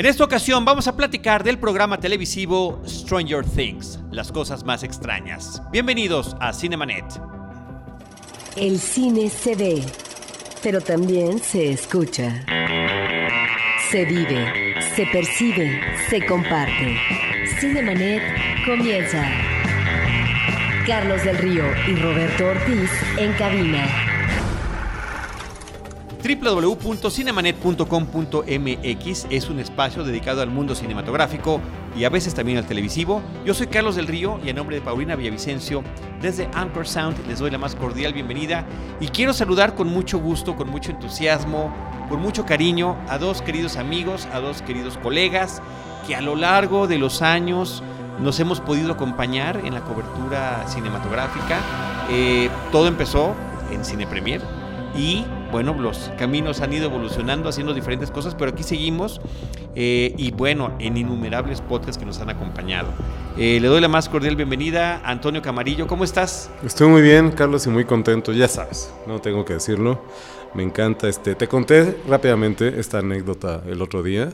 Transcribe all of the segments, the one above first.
En esta ocasión vamos a platicar del programa televisivo Stranger Things, las cosas más extrañas. Bienvenidos a Cinemanet. El cine se ve, pero también se escucha. Se vive, se percibe, se comparte. Cinemanet comienza. Carlos del Río y Roberto Ortiz en cabina www.cinemanet.com.mx es un espacio dedicado al mundo cinematográfico y a veces también al televisivo. Yo soy Carlos del Río y en nombre de Paulina Villavicencio, desde Anchor Sound les doy la más cordial bienvenida y quiero saludar con mucho gusto, con mucho entusiasmo, con mucho cariño a dos queridos amigos, a dos queridos colegas que a lo largo de los años nos hemos podido acompañar en la cobertura cinematográfica. Eh, todo empezó en Cine Premier y bueno, los caminos han ido evolucionando, haciendo diferentes cosas, pero aquí seguimos eh, y bueno, en innumerables podcasts que nos han acompañado. Eh, le doy la más cordial bienvenida Antonio Camarillo, ¿cómo estás? Estoy muy bien, Carlos, y muy contento, ya sabes, no tengo que decirlo. Me encanta este. Te conté rápidamente esta anécdota el otro día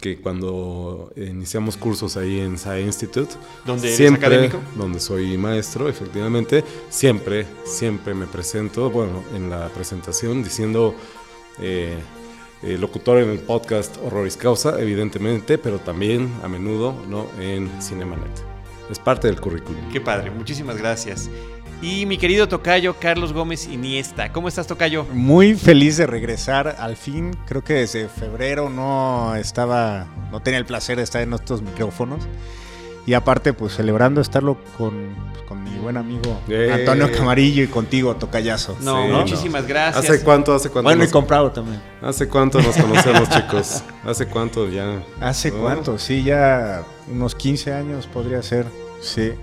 que cuando iniciamos cursos ahí en SAE Institute, donde siempre, académico, donde soy maestro, efectivamente, siempre, siempre me presento, bueno, en la presentación diciendo eh, eh, locutor en el podcast Horroris Causa, evidentemente, pero también a menudo, ¿no? En Cinemanet. Es parte del currículum. Qué padre, muchísimas gracias. Y mi querido Tocayo, Carlos Gómez Iniesta. ¿Cómo estás, Tocayo? Muy feliz de regresar al fin. Creo que desde febrero no estaba, no tenía el placer de estar en estos micrófonos. Y aparte, pues celebrando estarlo con, pues, con mi buen amigo Eh. Antonio Camarillo y contigo, Tocayazo. No, Sí, muchísimas gracias. ¿Hace cuánto, hace cuánto? Bueno, y nos, comprado también. ¿Hace cuánto nos conocemos, chicos? ¿Hace cuánto ya? ¿Hace ¿No? cuánto? Sí, ya unos 15 años podría ser. Sí.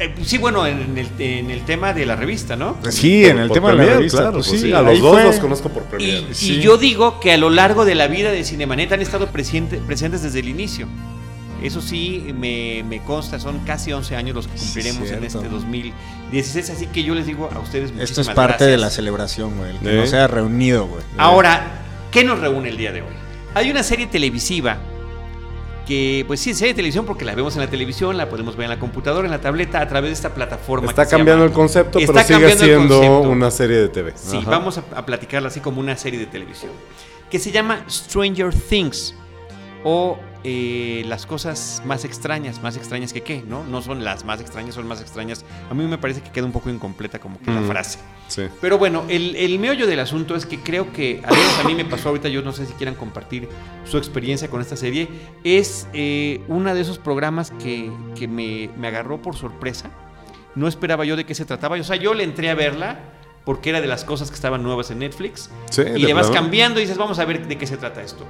Eh, sí, bueno, en el, en el tema de la revista, ¿no? Sí, Por- en el tema de la revista. claro, pues pues sí, sí, a los ahí dos fue- los conozco por Y, Premiere. y Sí. yo digo que a lo largo de la vida de Cinemanet han estado presente- presentes desde el inicio. Eso sí, me, me consta, son casi 11 años los que Sí, cumpliremos en este 2016, así que yo les digo a ustedes muchísimas Esto es parte de la gracias. celebración, güey. El que ¿Eh? no se haya reunido, güey. Ahora, ¿qué nos reúne el día de hoy? Hay una serie televisiva que, pues sí, serie de televisión porque la vemos en la televisión, la podemos ver en la computadora, en la tableta, a través de esta plataforma. Está que se cambiando llama- el concepto, Está pero sigue siendo una serie de TV. Sí, Ajá. vamos a, a platicarla así como una serie de televisión. Que se llama Stranger Things. O eh, las cosas más extrañas. Más extrañas que qué, ¿no? No son las más extrañas, son más extrañas. A mí me parece que queda un poco incompleta como que la frase. Sí. Pero bueno, el, el meollo del asunto es que creo que, menos a mí me pasó ahorita, yo no sé si quieran compartir su experiencia con esta serie, es eh, uno de esos programas que, que me, me agarró por sorpresa. No esperaba yo de qué se trataba. O sea, yo le entré a verla porque era de las cosas que estaban nuevas en Netflix. Sí, y le vas cambiando y dices, vamos a ver de qué se trata esto.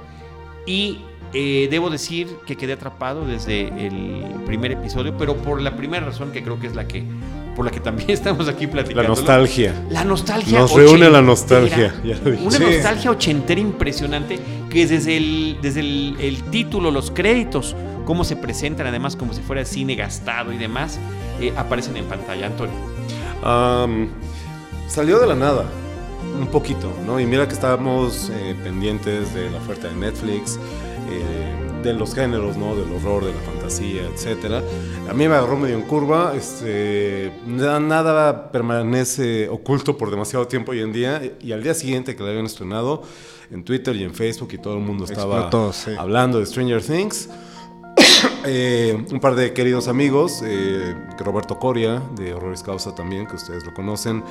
Y eh, debo decir que quedé atrapado desde el primer episodio, pero por la primera razón que creo que es la que, por la que también estamos aquí platicando. La nostalgia. La nostalgia. Nos reúne la nostalgia, ya lo dije. Una Sí. nostalgia ochentera impresionante que desde el, desde el, el título, los créditos, cómo se presentan, además como si fuera cine gastado y demás, eh, aparecen en pantalla. Antonio. Salió de la nada, un poquito, ¿no? Y mira que estábamos eh, pendientes de la oferta de Netflix, eh, de los géneros, ¿no? Del horror, de la fantasía, etcétera. A mí me agarró medio en curva, este, na- nada permanece oculto por demasiado tiempo hoy en día. Y al día siguiente que la habían estrenado, en Twitter y en Facebook y todo el mundo estaba Explotó, sí. hablando de Stranger Things. Eh, un par de queridos amigos, eh, Roberto Coria, de Horroris Causa también, que ustedes lo conocen,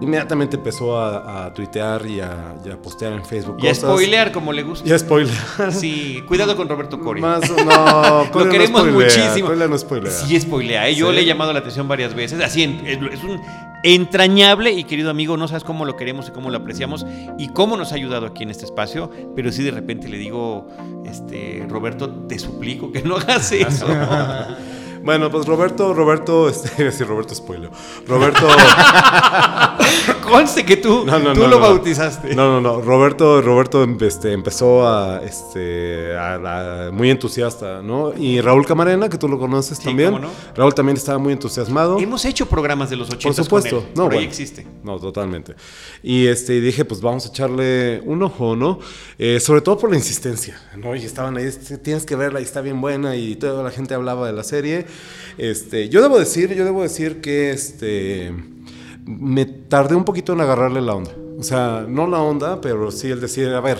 inmediatamente empezó a, a tuitear y a, y a postear en Facebook Y a spoilear como le gusta. Y a spoiler. Sí, cuidado con Roberto Coria. Más, no, Coria no queremos spoilea, muchísimo. Coria no spoilea. Sí, spoilea. ¿eh? Yo Sí. le he llamado la atención varias veces. Así, en- es, es un entrañable y querido amigo. No sabes cómo lo queremos y cómo lo apreciamos y cómo nos ha ayudado aquí en este espacio. Pero sí, de repente le digo, este, Roberto, te suplico que no hagas eso. Bueno, pues Roberto, Roberto, este, sí, Roberto spoiler. Roberto, Conste que tú, No, no, tú no, lo bautizaste. No, no, no. Roberto, Roberto este, empezó a, este, a- a- muy entusiasta, ¿no? Y Raúl Camarena, que tú lo conoces Sí, también. cómo no. Raúl también estaba muy entusiasmado. Hemos hecho programas de los 80 Por supuesto. Con él. No, Por ahí bueno. existe. No, totalmente. Y este, y dije, pues vamos a echarle un ojo, ¿no? Eh, sobre todo por la insistencia, ¿no? Y estaban ahí, "Este, tienes que verla y está bien buena y toda la gente hablaba de la serie. Este, yo debo decir, yo debo decir que este, me tardé un poquito en agarrarle la onda. O sea, no la onda, pero sí el decir, a ver,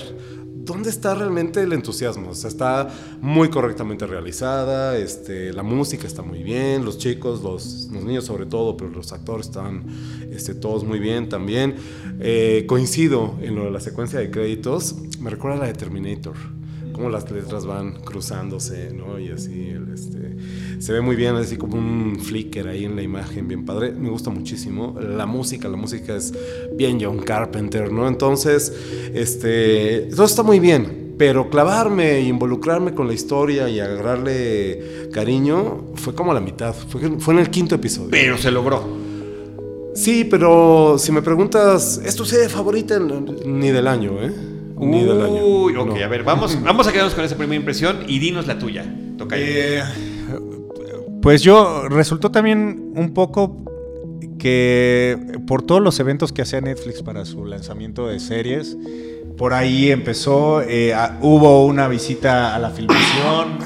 ¿dónde está realmente el entusiasmo? O sea, está muy correctamente realizada, este, la música está muy bien, los chicos, los, niños sobre todo, pero los actores están este, todos muy bien también. Eh, coincido en lo de la secuencia de créditos, me recuerda a la de Terminator. Cómo las letras van cruzándose, ¿no? Y así, este, se ve muy bien, así como un flicker ahí en la imagen, bien padre. Me gusta muchísimo. La música, la música es bien John Carpenter, ¿no? Entonces, este, todo está muy bien. Pero clavarme e involucrarme con la historia y agarrarle cariño fue como a la mitad. Fue, fue en el quinto episodio. Pero se logró. Sí, pero si me preguntas, ¿es tu serie favorita? Ni del año, ¿eh? Ni del año. Uy, ok, No. a ver, vamos, vamos a quedarnos con esa primera impresión y dinos la tuya. Toca Eh, pues yo resultó también un poco que por todos los eventos que hacía Netflix para su lanzamiento de series, por ahí empezó, eh, a- hubo una visita a la filmación,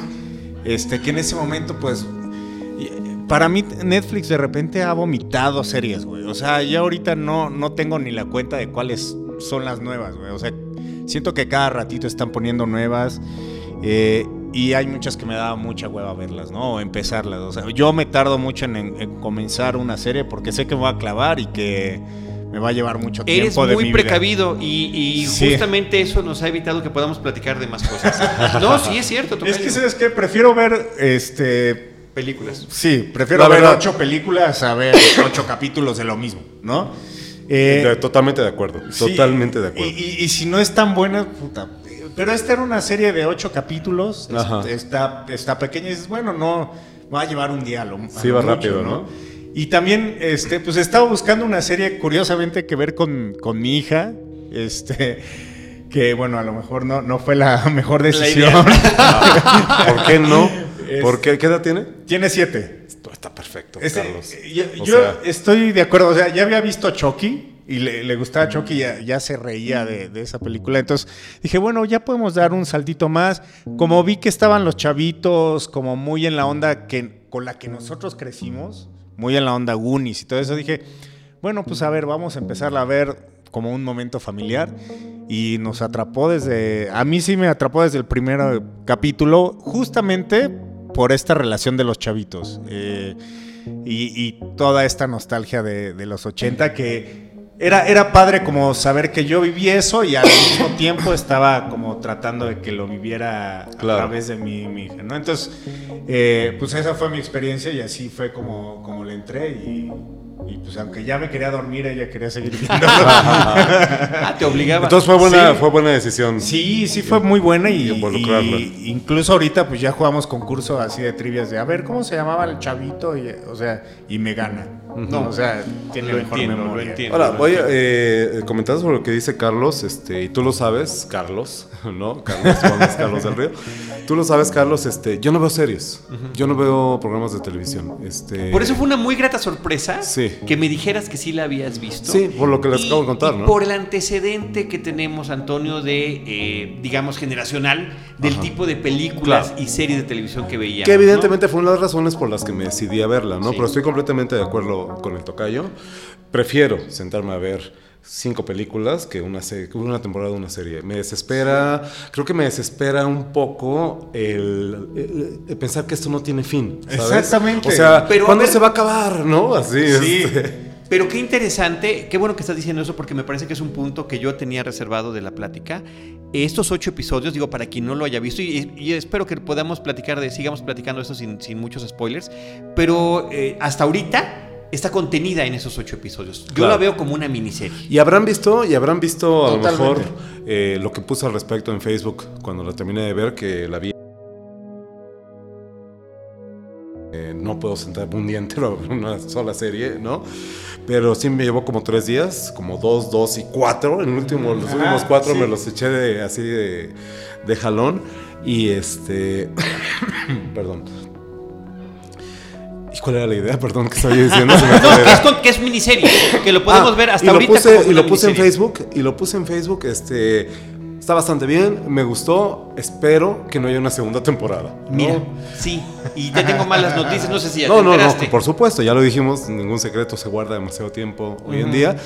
este, que en ese momento pues... Para mí Netflix de repente ha vomitado series, güey. O sea, ya ahorita no, no tengo ni la cuenta de cuáles son las nuevas, güey. O sea, siento que cada ratito están poniendo nuevas. eh, y hay muchas que me da mucha hueva verlas, ¿no? O empezarlas. O sea, yo me tardo mucho en, en- en comenzar una serie porque sé que me voy a clavar y que me va a llevar mucho tiempo Eres de muy mi vida. precavido y, y Sí. justamente eso nos ha evitado que podamos platicar de más cosas. No, sí es cierto. Es que, ¿sabes qué? Prefiero ver, este... películas. Sí, prefiero ver ocho películas a ver ocho capítulos de lo mismo, ¿no? Eh, totalmente de acuerdo. Sí, totalmente de acuerdo. Y, y- y si no es tan buena, puta. Pero esta era una serie de ocho capítulos. es- está, está pequeña y dices, bueno, no. Va a llevar un día a lo, a Sí, va mucho, rápido, ¿no? Y también, este, pues estaba buscando una serie, curiosamente, que ver con, con mi hija. Este. Que bueno, a lo mejor no, no fue la mejor decisión. ¿Por qué no? ¿Por qué? ¿Qué edad tiene? Tiene siete. Está perfecto, Carlos. yo O yo sea, estoy de acuerdo, o sea, ya había visto Chucky y le, le gustaba Chucky, ya, ya se reía de, de esa película. Entonces dije, bueno, ya podemos dar un saltito más. Como vi que estaban los chavitos, como muy en la onda que, con la que nosotros crecimos, muy en la onda Goonies y todo eso, dije, bueno, pues a ver, vamos a empezarla a ver como un momento familiar. Y nos atrapó desde. A mí sí me atrapó desde el primer eh, capítulo, justamente por esta relación de los chavitos. eh, y, y toda esta nostalgia de, de los 80 que era, era padre como saber que yo viví eso y al mismo tiempo estaba como tratando de que lo viviera Claro. a través de mi, mi hija, ¿no? Entonces, eh, pues esa fue mi experiencia y así fue como, como le entré y, y, pues aunque ya me quería dormir, ella quería seguir viendo. Ah, te obligaba. Entonces fue buena, Sí. fue buena decisión. Sí, sí fue muy buena y, Y involucrarla. y incluso ahorita pues ya jugamos concurso así de trivias de a ver cómo se llamaba el chavito y, o sea y me gana. No, o sea, tiene Lo mejor entiendo, lo entiendo. Ahora, voy a eh, comentar sobre lo que dice Carlos, este, y tú lo sabes, Carlos, ¿no? Carlos, Carlos del Río. Tú lo sabes, Carlos, este, yo no veo series, yo no veo programas de televisión. Este, Por eso fue una muy grata sorpresa Sí. que me dijeras que sí la habías visto. Sí, por lo que les Y- acabo de contar, ¿no? Por el antecedente que tenemos, Antonio, de, eh, digamos, generacional, del Ajá. tipo de películas Claro. y series de televisión que veíamos. Que ¿no? evidentemente fue una de las razones por las que me decidí a verla, ¿no? Sí. Pero estoy completamente de acuerdo con el tocayo. Prefiero sentarme a ver cinco películas que una, una temporada de una serie. Me desespera, creo que me desespera un poco el, el- el pensar que esto no tiene fin. ¿sabes? Exactamente. O sea, Pero, ¿cuándo ver- se va a acabar? ¿No? Así Sí. este. Pero qué interesante, qué bueno que estás diciendo eso porque me parece que es un punto que yo tenía reservado de la plática. Estos ocho episodios, digo, para quien no lo haya visto, y, y espero que podamos platicar de, sigamos platicando esto sin, sin muchos spoilers, pero eh, hasta ahorita está contenida en esos ocho episodios. Yo Claro. la veo como una miniserie. Y habrán visto, y habrán visto a lo mejor eh, lo que puse al respecto en Facebook cuando la terminé de ver, que la vi eh, no puedo sentarme un día entero en una sola serie, ¿no? Pero sí me llevó como tres días, como dos, dos y cuatro. En el último, los Ajá, últimos cuatro sí. me los eché de, así de, de jalón. Y este. Perdón. ¿Y cuál era la idea? Perdón, que estaba diciendo. No, que es, con- que es miniserie, que lo podemos Ah, ver hasta y lo ahorita. puse, como y lo puse en. Facebook y lo puse en Facebook este está bastante bien me gustó espero que no haya una segunda temporada ¿no? Mira, sí, y ya tengo malas noticias, no sé si ya no, te no, no, enteraste. por supuesto, ya lo dijimos, ningún secreto se guarda demasiado tiempo hoy en día.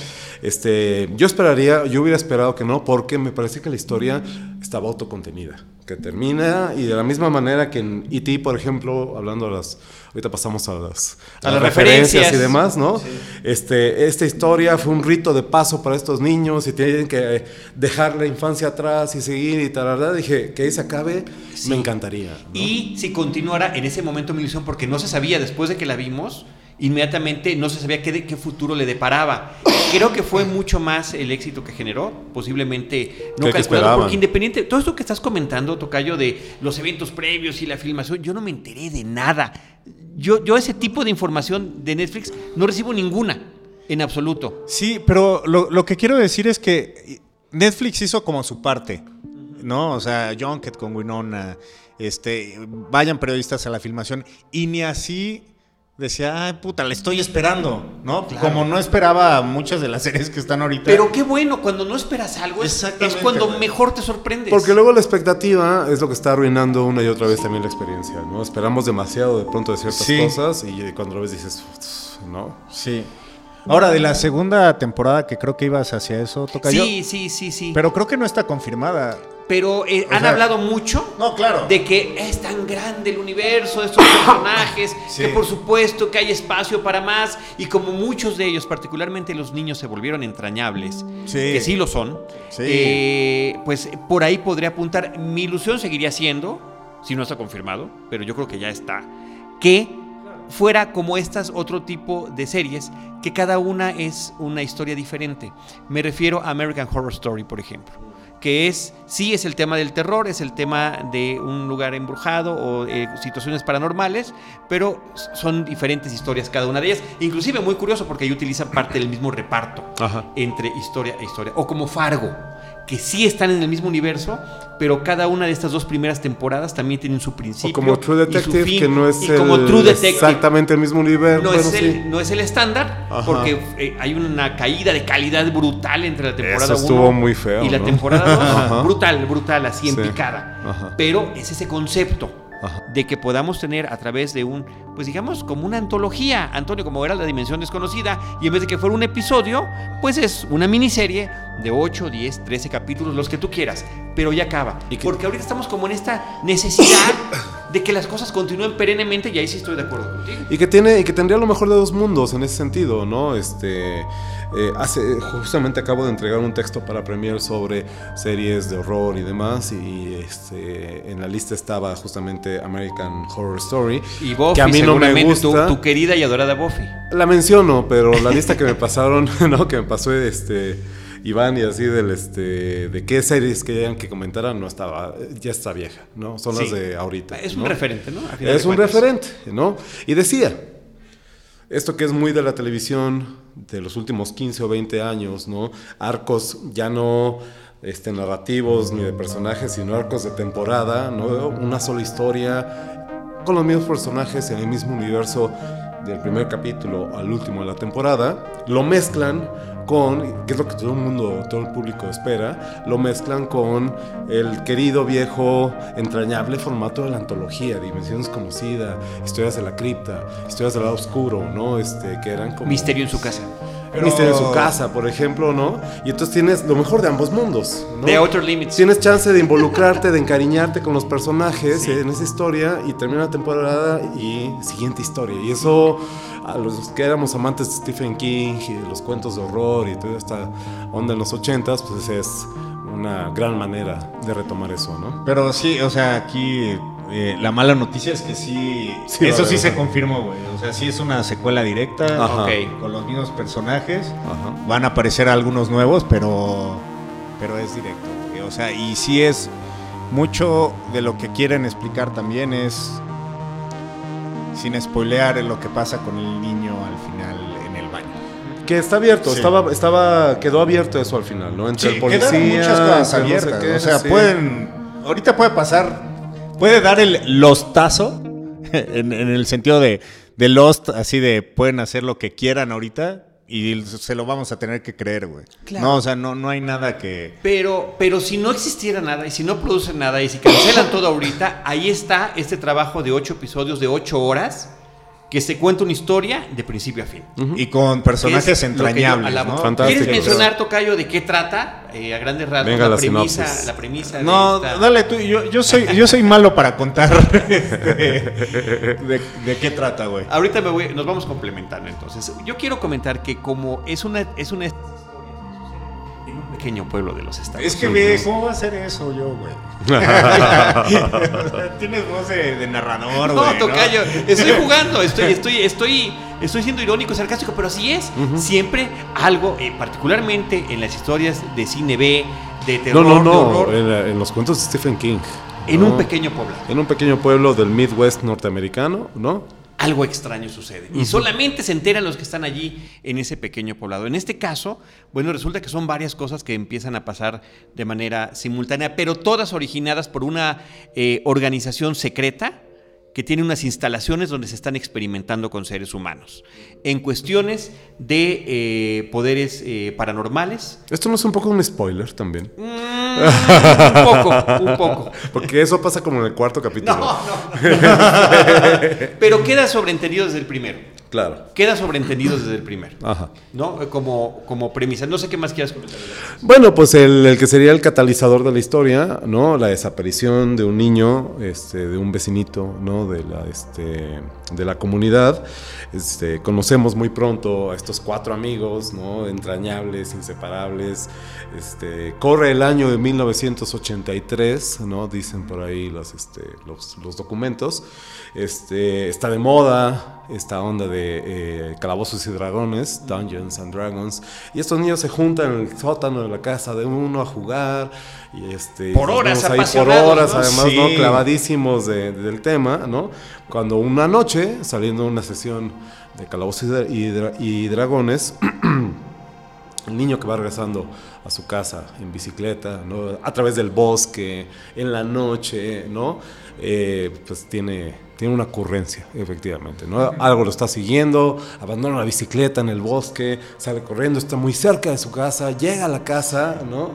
Este, yo esperaría, yo hubiera esperado que no, porque me parece que la historia estaba autocontenida, que termina y de la misma manera que en E.T., por ejemplo, hablando a las, ahorita pasamos a las, A las referencias. y demás, ¿no? Este, esta historia fue un rito de paso para estos niños y tienen que dejar la infancia atrás y seguir y tal, ¿verdad? Dije, que ahí se acabe, Sí. me encantaría. ¿no? Y si continuara en ese momento mi ilusión, porque no se sabía después de que la vimos, inmediatamente no se sabía qué, futuro le deparaba. Creo que fue mucho más el éxito que generó, posiblemente no ¿Qué- qué calculado, porque independiente, todo esto que estás comentando, Tocayo, de los eventos previos y la filmación, yo no me enteré de nada. Yo, yo ese tipo de información de Netflix no recibo ninguna, en absoluto. Sí, pero lo, lo que quiero decir es que Netflix hizo como su parte, ¿no? O sea, Junket con Winona, este, vayan periodistas a la filmación y ni así decía, ay, puta, le estoy esperando, ¿no? Claro. Como no esperaba muchas de las series que están ahorita. Pero qué bueno, cuando no esperas algo, es, cuando mejor te sorprendes. Porque luego la expectativa es lo que está arruinando una y otra vez también la experiencia, ¿no? Esperamos demasiado de pronto de ciertas Sí. cosas y cuando lo ves dices, ¿no? Sí. Ahora, de la segunda temporada, que creo que ibas hacia eso, toca yo. Sí, sí, sí, sí. Pero creo que no está confirmada. Pero eh, han sea- hablado mucho No, claro. de que es tan grande el universo de estos personajes, Sí. que por supuesto que hay espacio para más, y como muchos de ellos, particularmente los niños, se volvieron entrañables, Sí. que sí lo son, Sí. eh, pues por ahí podría apuntar. Mi ilusión seguiría siendo, si no está confirmado, pero yo creo que ya está, que fuera como estas otro tipo de series, que cada una es una historia diferente. Me refiero a American Horror Story, por ejemplo que es, sí es el tema del terror, es el tema de un lugar embrujado o eh, situaciones paranormales, pero son diferentes historias cada una de ellas. Inclusive muy curioso porque ahí utilizan parte del mismo reparto Ajá. entre historia e historia. O como Fargo, que sí están en el mismo universo, pero cada una de estas dos primeras temporadas también tienen su principio. O como True y su Detective, fin, que no es y como el- True Detective, exactamente el mismo universo. no, bueno, es el, sí. no es el estándar, Ajá. porque eh, hay una caída de calidad brutal entre la temporada Eso 1 estuvo muy feo, y la ¿no? temporada 2. Ajá. brutal, brutal, así en Sí. picada. Ajá. Pero es ese concepto Ajá. de que podamos tener a través de un, pues digamos, como una antología, Antonio, como era la dimensión desconocida, y en vez de que fuera un episodio, pues es una miniserie de 8, 10, 13 capítulos, los que tú quieras, pero ya acaba. Y que- Porque ahorita estamos como en esta necesidad de que las cosas continúen perennemente, y ahí sí estoy de acuerdo contigo. Y que tiene y que tendría lo mejor de dos mundos en ese sentido, ¿no? Este eh, hace justamente acabo de entregar un texto para Premier sobre series de horror y demás y este en la lista estaba justamente American Horror Story Y Buffy, que a mí no me seguramente, tu- gusta. Tu, querida y adorada Buffy. La menciono, pero la lista que me pasaron, ¿no? Que me pasó este Iván y así del este de qué series querían que comentaran no estaba ya está vieja, ¿no? Son las de ahorita. Es un referente, ¿no? Es un referente, ¿no? Y decía, esto que es muy de la televisión de los últimos 15 o 20 años, ¿no? Arcos ya no este, narrativos ni de personajes, sino arcos de temporada, ¿no? Una sola historia con los mismos personajes en el mismo universo del primer capítulo al último de la temporada, lo mezclan con, que es lo que todo el mundo, todo el público espera, lo mezclan con el querido viejo entrañable formato de la antología, Dimensión Desconocida, Historias de la Cripta, Historias del lado oscuro, ¿no? Este, que eran como... Misterio en su casa. Pero- Misterio en su casa, por ejemplo, ¿no? Y entonces tienes lo mejor de ambos mundos, ¿no? The Outer Limits. Tienes chance de involucrarte, de encariñarte con los personajes en esa historia y termina la temporada y siguiente historia. Y eso, a los que éramos amantes de Stephen King y de los cuentos de horror y toda esta onda en los ochentas, pues es una gran manera de retomar eso, ¿no? Pero sí, o sea, aquí eh, la mala noticia es que sí, Sí, eso sí se confirmó, güey. O sea, sí es una secuela directa Ajá. Ok. con los mismos personajes. Ajá. Van a aparecer algunos nuevos, pero pero es directo. O sea, y sí es mucho de lo que quieren explicar también es sin spoilear lo que pasa con el niño al final en el baño. Que está abierto, Sí. estaba, estaba, quedó abierto eso al final, ¿no? Entre el policía, muchas cosas entre no sé abiertas. qué, o sea, sí. pueden. Ahorita puede pasar. Puede dar el lostazo. En, en el sentido de, de Lost, así de pueden hacer lo que quieran ahorita. Y se lo vamos a tener que creer, güey. Claro. No, o sea, no, no hay nada que. Pero, pero si no existiera nada y si no producen nada y si cancelan todo ahorita, ahí está este trabajo de ocho episodios de ocho horas que se cuenta una historia de principio a fin. Y con personajes entrañables. ¿no? Fantástico. ¿Quieres mencionar, Tocayo, de qué trata eh, a grandes rasgos Venga, la, la premisa, la premisa? de No, esta- dale tú. Yo, yo, soy, yo soy malo para contar de, de- de qué trata, güey. Ahorita me voy- nos vamos complementando entonces. Yo quiero comentar que como es una es una pequeño pueblo de los Estados Es que, Unidos. ve, ¿cómo va a ser eso yo, güey? Tienes voz de, de narrador, No, güey. Tocayo, estoy jugando, estoy, estoy, estoy, estoy siendo irónico, sarcástico, pero así es. Siempre algo, eh, particularmente en las historias de cine B, de No, terror, no, de no, horror, en, la- en los cuentos de Stephen King. en ¿no? un pequeño pueblo. En un pequeño pueblo del Midwest norteamericano, ¿no? Algo extraño sucede. Y solamente se enteran los que están allí en ese pequeño poblado. En este caso, bueno, resulta que son varias cosas que empiezan a pasar de manera simultánea, pero todas originadas por una eh, organización secreta que tiene unas instalaciones donde se están experimentando con seres humanos. En cuestiones de eh, poderes eh, paranormales. Esto no es un poco un spoiler también. Mm, un poco, un poco. Porque eso pasa como en el cuarto capítulo. No, no. Pero queda sobreentendido desde el primero. Claro. Queda sobreentendido desde el primero. Ajá. ¿no? Como, como premisa. No sé qué más quieras comentar. Bueno, pues el, el que sería el catalizador de la historia, ¿no? La desaparición de un niño, este, de un vecinito, ¿no? De la, este, de la comunidad. Este, conocemos muy pronto a estos cuatro amigos, ¿no? Entrañables, inseparables. Este, corre el año de 1983, ¿no? Dicen por ahí los, este, los, los documentos. Este, está de moda esta onda de eh, calabozos y dragones, Dungeons and Dragons, y estos niños se juntan en el sótano de la casa de uno a jugar y este Por horas, ahí por horas, ¿no? además, Sí. ¿no? clavadísimos de- del tema, ¿no? Cuando una noche, saliendo de una sesión de calabozos y dra- y dragones, el niño que va regresando a su casa en bicicleta, ¿no? a través del bosque, en la noche, ¿no? Eh, pues tiene, tiene una ocurrencia, efectivamente. ¿no? Algo lo está siguiendo, abandona la bicicleta en el bosque, sale corriendo, está muy cerca de su casa, llega a la casa, ¿no?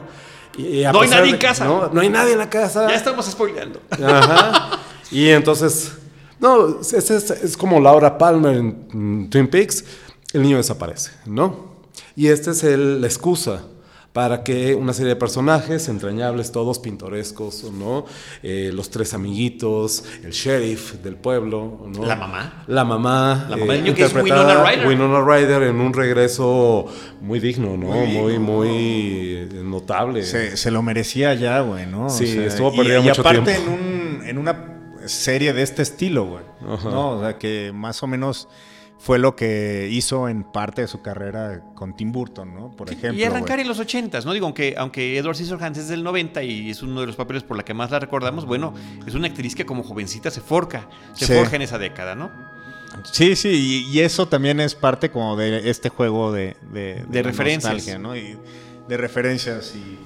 Y No hay nadie de- en casa. No, no hay nadie en la casa. Ya estamos spoileando. Ajá. Y entonces, no, es, es- es como Laura Palmer en Twin Peaks, el niño desaparece, ¿no? Y esta es el- la excusa para que una serie de personajes entrañables, todos pintorescos, ¿no? Eh, los tres amiguitos, el sheriff del pueblo, ¿no? La mamá. La mamá. La mamá niño que es Winona Ryder. Winona Ryder en un regreso muy digno, ¿no? Muy Muy, eh, notable. Se, se lo merecía ya, güey, ¿no? O Sí, sea, estuvo y- perdida y, mucho aparte tiempo. en, un, en una serie de este estilo, güey. Ajá. ¿no? O sea, que más o menos fue lo que hizo en parte de su carrera con Tim Burton, ¿no? Por ejemplo. y arrancar en los 80 ¿no? Digo, aunque, aunque Edward Scissorhands es del 90 y es uno de los papeles por la que más la recordamos, bueno, es una actriz que como jovencita se forca, se Sí. forja en esa década, ¿no? Sí, sí, y, y eso también es parte como de este juego de, de, De la referencias. ¿no? Y de referencias y...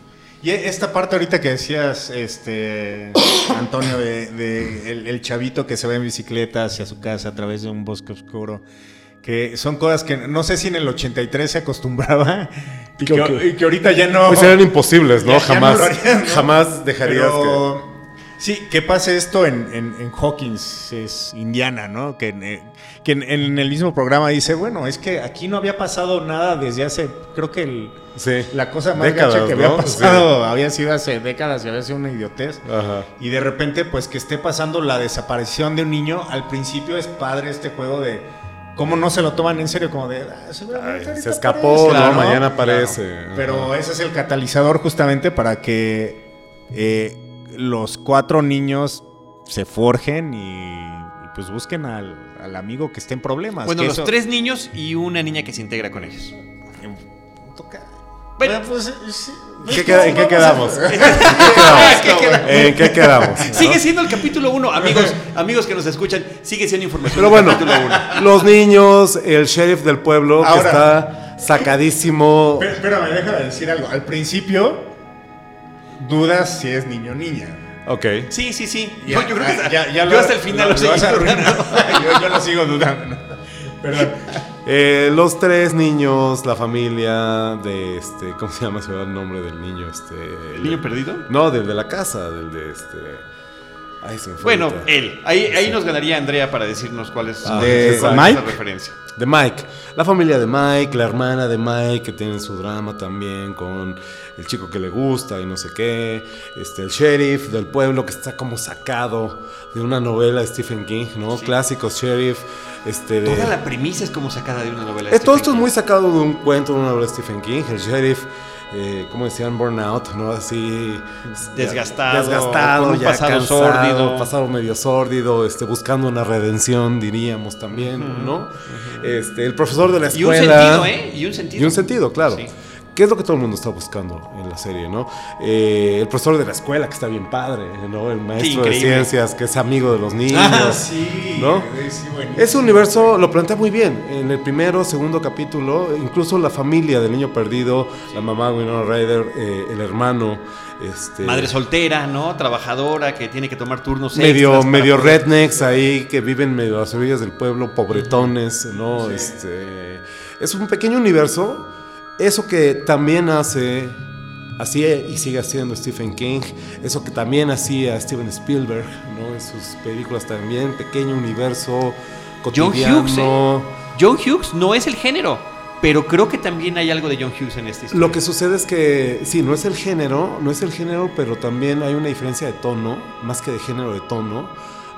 Y esta parte ahorita que decías, este, Antonio, de, de el, el chavito que se va en bicicleta hacia su casa a través de un bosque oscuro, que son cosas que no sé si en el 83 se acostumbraba y que, Creo que- y que ahorita ya no... Pues eran imposibles, ¿no? Ya- ya no jamás, lo harían, ¿no? jamás dejarías Pero, Sí, que pase esto en, en, en Hawkins, es Indiana, ¿no? Que, eh, que en, en el mismo programa dice, bueno, es que aquí no había pasado nada desde hace, creo que el-. Sí. la cosa más Décadas, gacha que había pasado había sido hace décadas y había sido una idiotez. Ajá. Y de repente, pues que esté pasando la desaparición de un niño, al principio es padre este juego de cómo no se lo toman en serio, como de, "Ah, seguramente Ay, ahorita se escapó, aparece", ¿no? Mañana aparece. claro. Pero ese es el catalizador justamente para que eh, los cuatro niños se forjen y, y, pues busquen al, al amigo que esté en problemas. Bueno, que los eso- tres niños y una niña que se integra con ellos. Bueno, Bueno, pues, sí. ¿Qué queda- ¿En qué quedamos? ¿Qué queda? ¿En qué quedamos? Sigue siendo el capítulo 1, amigos, amigos que nos escuchan, sigue siendo información Pero bueno, capítulo 1. los niños, el sheriff del pueblo que Ahora. está sacadísimo. Pero, espérame, déjame decir algo. Al principio, dudas si es niño o niña. Ok. Sí, sí, sí. Ya, yo, yo creo que ya- ya yo lo- hasta el final lo, lo seguí arruinar. dudando. yo, yo lo sigo dudando. Perdón. Eh, los tres niños, la familia de este, ¿cómo se llama? Se me va el nombre del niño, este. ¿El niño perdido? No, del de la casa, del de este. Ay, se me fue. Bueno, ahorita. él. Ahí, ahí nos ganaría Andrea para decirnos cuál es Ah, ¿De cuál es Mike? esa referencia. De Mike. La familia de Mike, la hermana de Mike, que tiene su drama también con el chico que le gusta y no sé qué. Este, el sheriff del pueblo que está como sacado de una novela de Stephen King, ¿no? Clásicos sheriff. Este, de... Toda la premisa es como sacada de una novela de Eh, todo Stephen esto es muy sacado de un cuento, de una novela de Stephen King. El sheriff, eh, ¿cómo decían? Burnout, ¿no? Así. Desgastado, Desgastado, ya pasado cansado, sórdido. Pasado medio sórdido, este, buscando una redención, diríamos también, ¿no? Este, el profesor de la Y un escuela. sentido, ¿eh? Y un sentido. Y un sentido, claro. Sí. ¿Qué es lo que todo el mundo está buscando en la serie, no? Eh, el profesor de la escuela, que está bien padre, ¿no? El maestro de ciencias, que es amigo de los niños. Ah, sí. ¿no? Sí. Ese universo lo plantea muy bien. En el primero, segundo capítulo, incluso la familia del niño perdido, la mamá Winona Ryder, eh, el hermano, este, Madre soltera, ¿no? Trabajadora que tiene que tomar turnos medio, poder- rednecks ahí que viven medio a las orillas del pueblo, pobretones, ¿no? Este, es un pequeño universo. Eso que también hace, hacía y sigue haciendo Stephen King, eso que también hacía Steven Spielberg, ¿no? En sus películas también, pequeño universo John cotidiano. Hughes, ¿eh? John Hughes no es el género, pero creo que también hay algo de John Hughes en historia. Lo que sucede es que, sí, no es el género, no es el género, pero también hay una diferencia de tono, más que de género de tono,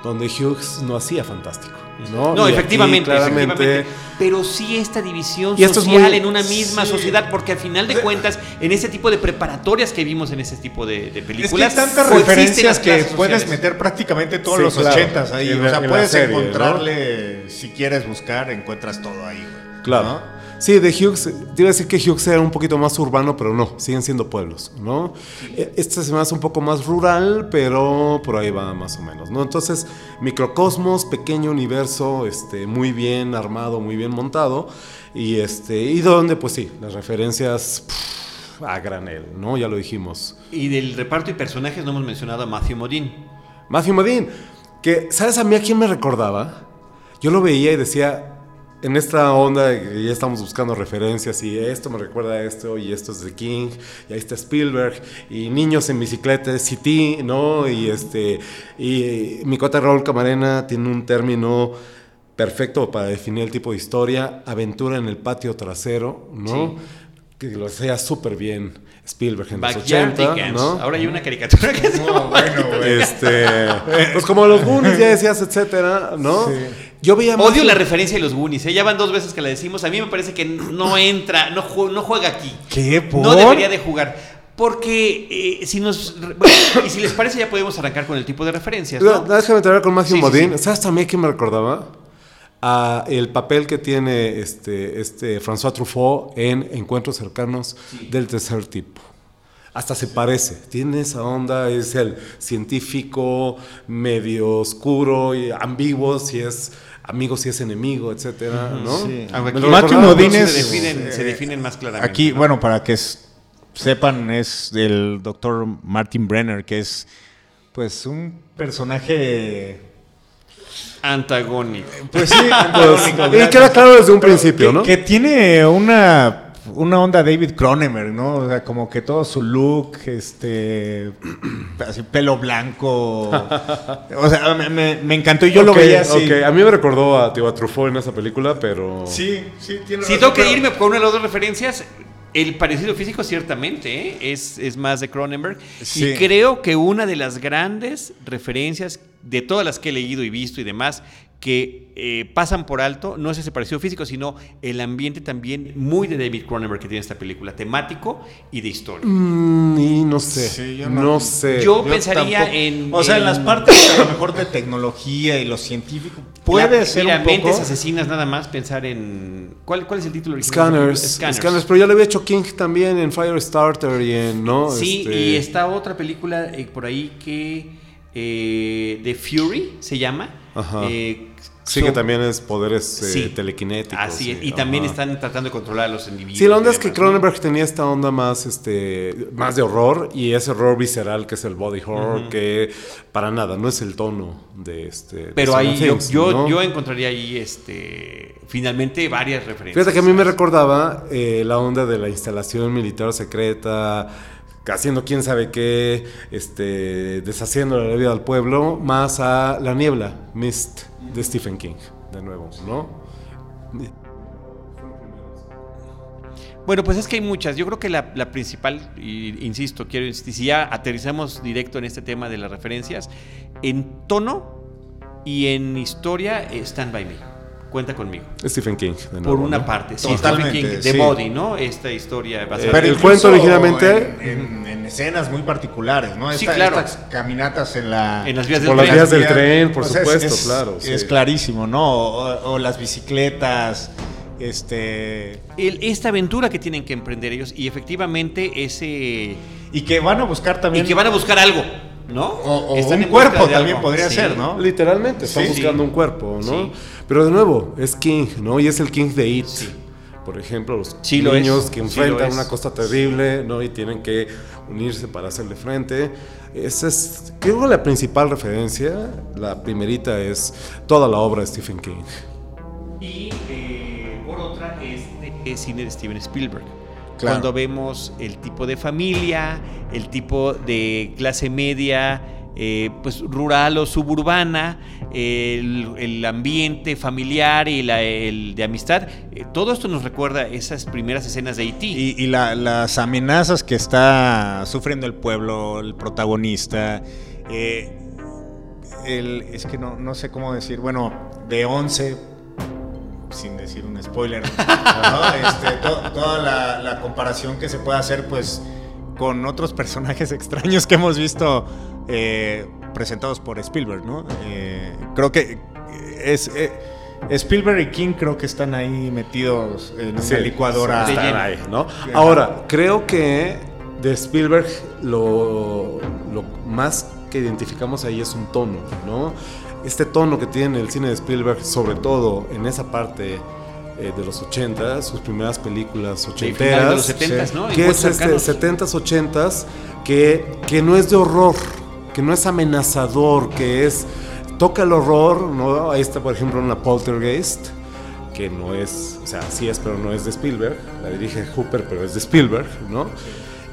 donde Hughes no hacía fantástico. No, No, aquí, efectivamente, efectivamente. Pero sí esta división Y esto es social muy- en una misma sí. sociedad, porque al final de cuentas, en ese tipo de preparatorias que vimos en ese tipo de, de Es que películas, hay tantas referencias que puedes sociales. meter prácticamente todos Sí, los claro. ochentas ahí. En o sea, puedes serie, ¿no? encontrarle, si quieres buscar, encuentras todo ahí, güey. Claro. ¿no? Sí, de Hughes, te iba a decir que Hughes era un poquito más urbano, pero no, siguen siendo pueblos, ¿no? E- Este se me hace un poco más rural, pero por ahí va más o menos, ¿no? Entonces, microcosmos, pequeño universo, este, muy bien armado, muy bien montado, y este, y donde, pues sí, las referencias pff, a granel, ¿no? Ya lo dijimos. Y del reparto y personajes no hemos mencionado a Matthew Modine. Matthew Modine, que, ¿sabes a mí a quién me recordaba? Yo lo veía y decía, en esta onda de ya estamos buscando referencias y esto me recuerda a esto y esto es de King y ahí está Spielberg y niños en bicicleta, City, ¿no? Y este y mi cota Raúl Camarena tiene un término perfecto para definir el tipo de historia, aventura en el patio trasero, ¿no? Que lo hacía súper bien Spielberg en los Backyardigans. 80, ¿no? Ahora hay una caricatura que se No, llama bueno, güey. Este, pues como los Goonies ya decías, etcétera, ¿no? Yo veía más- Odio la referencia de los Goonies, ¿eh? ya van dos veces que la decimos. A mí me parece que no entra, no, ju- no juega aquí. ¿Qué? ¿Por? No debería de jugar. Porque eh, si nos. bueno, y si les parece, ya podemos arrancar con el tipo de referencias. No, ¿no? Déjame terminar con Matthew Sí, sí, Modine. sí. ¿Sabes también que me recordaba? A el papel que tiene este, este François Truffaut en Encuentros cercanos del tercer tipo. Hasta se parece, tiene esa onda, es el científico medio oscuro y ambiguo, si es amigo, si es enemigo, etcétera, ¿no? sí. Aunque Me aquí se definen, eh, se definen más claramente. Aquí, ¿no? bueno, para que sepan, es el doctor Martin Brenner, que es pues un personaje... Antagónico. Pues sí, Pues, antagónico, y queda claro desde un principio, que, ¿no? que tiene una, una onda David Cronenberg, ¿no? O sea, como que todo su look, este, así pelo blanco. o sea, me, me- me encantó y yo lo veía así. ok. A mí me recordó a, tío, a Truffaut en esa película, pero... Sí, sí, tiene Si razón, tengo que pero- irme con una de las dos referencias, el parecido físico ciertamente ¿eh? es, es más de Cronenberg. Sí. Y creo que una de las grandes referencias de todas las que he leído y visto y demás, que eh, pasan por alto, no es ese parecido físico, sino el ambiente también muy de David Cronenberg que tiene esta película, temático y de historia. Mm, y no sé. Sí, yo no, no- sé. Yo pensaría tampoco- en- O sea, en en- las partes a lo mejor de tecnología y lo científico. Puede La- ser mira, un poco. mentes asesinas nada más pensar en ¿cuál, cuál es el título original? Scanners, Scanners. Scanners, pero ya lo había hecho King también en Firestarter y en, ¿no? Sí, Este, y está otra película eh, por ahí que eh, The Fury se llama. Ajá. Eh, Sí, so- que también es poderes eh, Sí. telequinéticos. Así es, y también ajá. están tratando de controlar a los individuos. Sí, la onda es que. Cronenberg tenía esta onda más, este, más de horror y ese horror visceral que es el body horror, que para nada, no es el tono de este. de Pero ahí yo encontraría ahí este finalmente varias referencias. Fíjate que a mí me recordaba eh, la onda de la instalación militar secreta, haciendo quién sabe qué, este, deshaciendo la vida al pueblo, más a La Niebla, Mist, de Stephen King, de nuevo, ¿no? Bueno, pues es que hay muchas. Yo creo que la, la principal, y insisto, quiero insistir, si ya aterrizamos directo en este tema de las referencias, en tono y en historia, Stand By Me. Cuenta conmigo. Stephen King, de nuevo. Por una ¿no? parte. Sí, Totalmente, Stephen King, The sí. Body, ¿no? Esta historia basada Pero en- el cuento originalmente- En, en- en escenas muy particulares, ¿no? Sí, Esta- claro. Estas caminatas en la. En las vías del Por las tren. vías del tren, por O sea, es- supuesto, es- claro. sí. Es clarísimo, ¿no? O, o las bicicletas. Este. el- esta aventura que tienen que emprender ellos y efectivamente ese... Y que van a buscar Y también. que van a buscar algo, ¿no? O, o Están un cuerpo de también algo. podría Sí. ser, ¿no? Literalmente, están Sí, buscando sí. un cuerpo, ¿no? Sí. Pero de nuevo, es King, ¿no? Y es el King de It. Sí. Por ejemplo, los Sí lo niños es, que enfrentan una cosa terrible, ¿no? Y tienen que unirse para hacerle frente. Esa es, creo que la principal referencia, la primerita es toda la obra de Stephen King. Y eh, por otra es de cine de Steven Spielberg. Claro. Cuando vemos el tipo de familia, el tipo de clase media, eh, pues rural o suburbana, el, el ambiente familiar y la, el de amistad, eh, todo esto nos recuerda esas primeras escenas de E.T. Y, y la- las amenazas que está sufriendo el pueblo, el protagonista. eh, el- es que no, no sé cómo decir. Bueno, de 11, sin decir un spoiler, ¿no? Este, to- toda la, la comparación que se puede hacer, pues, con otros personajes extraños que hemos visto eh, presentados por Spielberg, ¿no? Eh, creo que es. eh, Spielberg y King creo que están ahí metidos en una Sí, licuadora. sí, Están lleno. ahí, ¿no? Ahora, creo que de Spielberg lo, lo más que identificamos ahí es un tono, ¿no? Este tono que tiene el cine de Spielberg, sobre todo en esa parte eh, de los 80, sus primeras películas ochenteras. de los 70s, ¿no? que es este cercanos. 70s, 80s, que, que no es de horror, que no es amenazador, que es toca el horror, ¿no? Ahí está, por ejemplo, una Poltergeist, que no es, o sea, sí es, pero no es de Spielberg, la dirige Hooper, pero es de Spielberg, ¿no?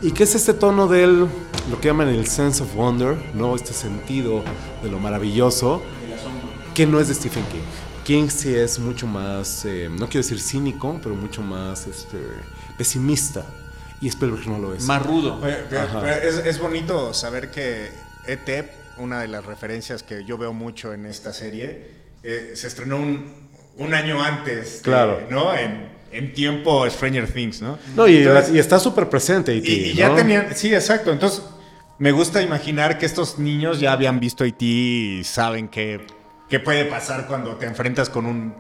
Y que es este tono del, lo que llaman el sense of wonder, ¿no? Este sentido de lo maravilloso, que no es de Stephen King. King sí es mucho más, eh, no quiero decir cínico, pero mucho más este, pesimista. Y Spielberg no lo es. Más rudo. Oye, pero- Ajá. pero es, es bonito saber que ET, una de las referencias que yo veo mucho en esta serie, eh, se estrenó un, un año antes, de- Claro. ¿no? En, en tiempo Stranger Things, ¿no? No, y, Entonces- y está súper presente. E.T., y, y ya tenían, sí, exacto. Entonces, me gusta imaginar que estos niños ya habían visto IT y saben qué, qué puede pasar cuando te enfrentas con un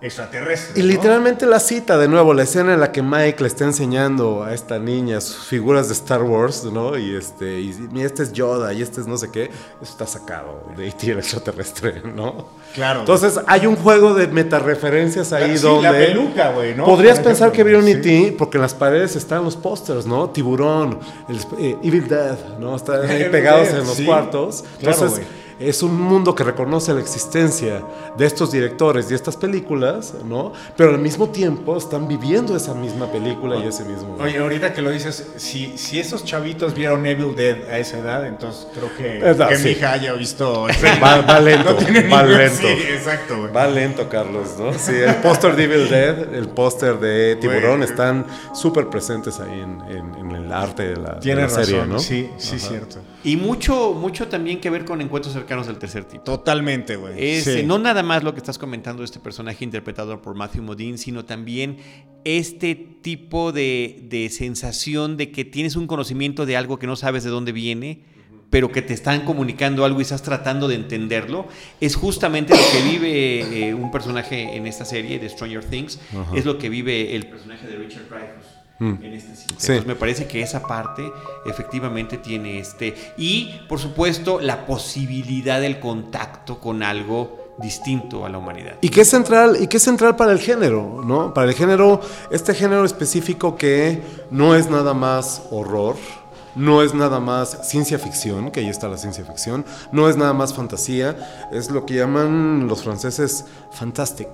extraterrestre. Y ¿no? literalmente la cita, de nuevo, la escena en la que Mike le está enseñando a esta niña sus figuras de Star Wars, ¿no? Y este, y mira, este es Yoda y este es no sé qué, eso está sacado de E.T. el extraterrestre, ¿no? Claro. Entonces hay un juego de metareferencias ahí Sí, donde... la peluca, güey, ¿no? Podrías pensar que vieron sí. E.T. porque en las paredes están los pósters, ¿no? Tiburón, el, eh, Evil Dead, ¿no? Están ahí pegados en los sí. cuartos. Claro, Entonces, güey. Es un mundo que reconoce la existencia de estos directores y estas películas, ¿no? Pero al mismo tiempo están viviendo esa misma película y ese mismo... Oye, ahorita que lo dices, si, si esos chavitos vieron Evil Dead a esa edad, entonces creo que, que sí. mi hija haya visto. Va, va lento, No tiene va ningún- lento. Sí, exacto, güey. Va lento, Carlos, ¿no? Sí, el póster de Evil Dead, el póster de Tiburón Güey. están súper presentes ahí en, en- en el arte de la, de Tienes la serie, razón, ¿no? sí, sí, cierto. Y mucho, mucho también que ver con encuentros cercanos mexicanos del tercer tipo. Totalmente, güey. Sí. no nada más lo que estás comentando de este personaje interpretado por Matthew Modine, sino también este tipo de, de sensación de que tienes un conocimiento de algo que no sabes de dónde viene, pero que te están comunicando algo y estás tratando de entenderlo. Es justamente lo que vive eh, un personaje en esta serie de Stranger Things, es lo que vive el personaje de Richard Dreyfuss. Mm. En cinta. Sí. Entonces me parece que esa parte efectivamente tiene este. Y por supuesto, la posibilidad del contacto con algo distinto a la humanidad. Y que es central, y que es central para el género, ¿no? Para el género, este género específico que no es nada más horror, no es nada más ciencia ficción, que ahí está la ciencia ficción, no es nada más fantasía, es lo que llaman los franceses fantastic,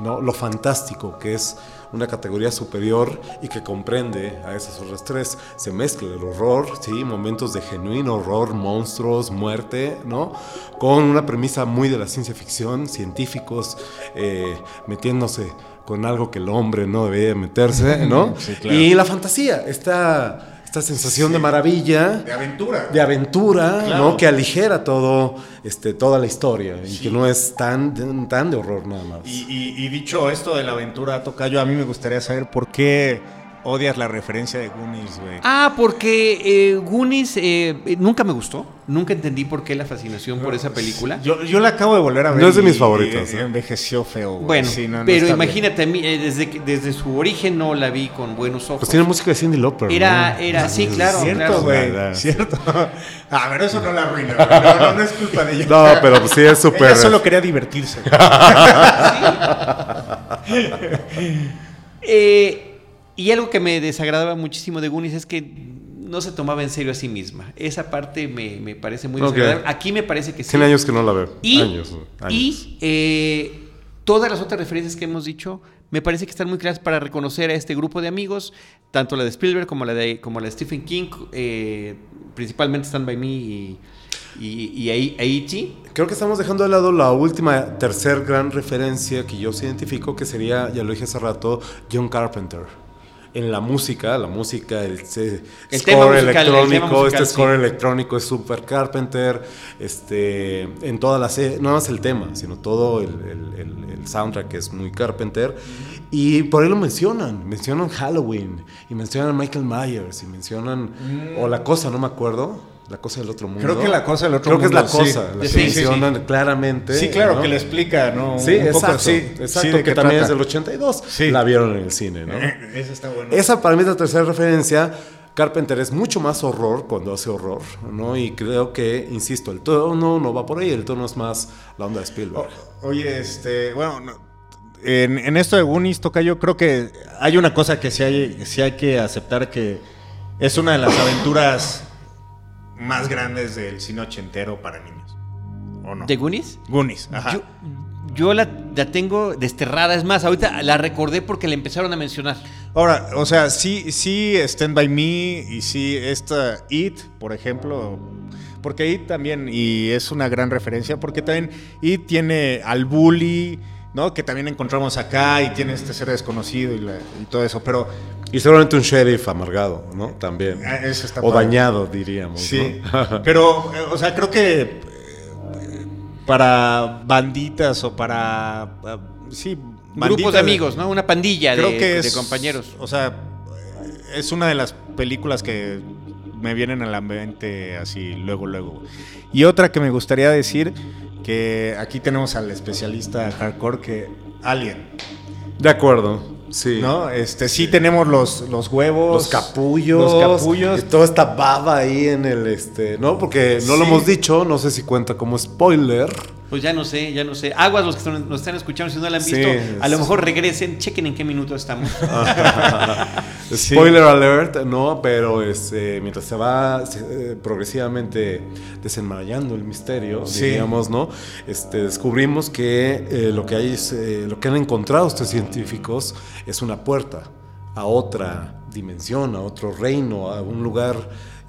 ¿no? Lo fantástico, que es una categoría superior y que comprende a esas otras tres. Se mezcla el horror, ¿sí? Momentos de genuino horror, monstruos, muerte, ¿no? Con una premisa muy de la ciencia ficción, científicos eh, metiéndose con algo que el hombre no debería meterse, ¿no? Sí, claro. Y la fantasía, esta, esta sensación de maravilla De aventura. de aventura, Claro. ¿no? Que aligera todo, este, toda la historia y que no es tan, tan de horror nada más. Y, y- y dicho esto de la aventura, Tocayo, a mí me gustaría saber por qué odias la referencia de Goonies, güey. Ah, porque eh, Goonies eh, eh, nunca me gustó. Nunca entendí por qué la fascinación por esa película. Yo, yo la acabo de volver a ver. No es de mis y ¿eh? envejeció feo, güey. Bueno, Sí, no, no pero imagínate, eh, desde, desde su origen no la vi con buenos ojos. Pues tiene música de Cindy Lauper. Era- ¿no? era- sí, claro, Cierto, güey. Cierto. Ah, pero eso no la arruina. güey. No, no, no es culpa de ella. No, pero pues sí es súper. Ella solo quería divertirse. Eh, y algo que me desagradaba muchísimo de Goonies es que no se tomaba en serio a sí misma. Esa parte me, me parece muy Ok. desagradable. Aquí me parece que sí. Tiene años que no la veo. Y, años. años. y, eh, todas las otras referencias que hemos dicho me parece que están muy claras para reconocer a este grupo de amigos, tanto la de Spielberg como la de, como la de Stephen King, eh, principalmente Stand By Me y, y, E.T. Creo que estamos dejando de lado la última, tercer gran referencia que yo sí identifico, que sería, ya lo dije hace rato, John Carpenter. En la música, la música, el, score musical, electrónico, musical, este score electrónico es super Carpenter, este, en toda la serie, no más el tema, sino todo el, el- el- el soundtrack que es muy Carpenter. Y por ahí lo mencionan, mencionan Halloween, y mencionan Michael Myers, y mencionan, o La Cosa, no me acuerdo, La Cosa del Otro Mundo. Creo que La Cosa del Otro Creo que es Mundo, La sí. Cosa, la que Sí, sí, sí. mencionan claramente. Sí, claro, ¿no? que le explica, ¿no? Sí, Un poco exacto. así. exacto, Sí, que también es del 82. Sí. La vieron en el cine, ¿no? Esa está buena. Esa para mí es la tercera referencia. Carpenter es mucho más horror cuando hace horror, ¿no? Y creo que, insisto, el tono no va por ahí, el tono es más la onda de Spielberg. O- oye, este, bueno, no, en, en esto de Goonies, toca yo creo que hay una cosa que sí hay, sí hay que aceptar que es una de las aventuras más grandes del cine ochentero para niños. ¿O no? ¿De Goonies? Goonies, ajá. Yo, yo la, la tengo desterrada. Es más, ahorita la recordé porque la empezaron a mencionar. Ahora, o sea, sí, sí, Stand By Me y sí, esta It, por ejemplo, porque It también, y es una gran referencia, porque también It tiene al bully, ¿no? Que también encontramos acá y tiene este ser desconocido y, la- y todo eso, pero Y seguramente un sheriff amargado, ¿no? También. Ah, eso está o padre. dañado, diríamos. sí, ¿no? pero, eh, o sea, creo que eh, para banditas o para, eh, sí, Grupos de amigos, ¿no? Una pandilla creo de, que de es, compañeros. O sea, es una de las películas que me vienen a la mente así luego, luego. Y otra que me gustaría decir, que aquí tenemos al especialista hardcore que Alien, De acuerdo, sí. ¿no? Este, sí tenemos los, los huevos. Los capullos, Los capullos. y toda esta baba ahí en el este, ¿no? Porque no lo hemos dicho, no sé si cuenta como spoiler. Pues ya no sé, ya no sé. Aguas los que están- nos están escuchando, si no la han Sí, visto, a lo mejor regresen, chequen en qué minuto estamos. Sí. Spoiler alert, no, pero este, mientras se va eh, progresivamente desenmarañando el misterio, Sí. diríamos, ¿no? Este, descubrimos que eh, lo que hay es, eh, lo que han encontrado estos científicos es una puerta a otra dimensión, a otro reino, a un lugar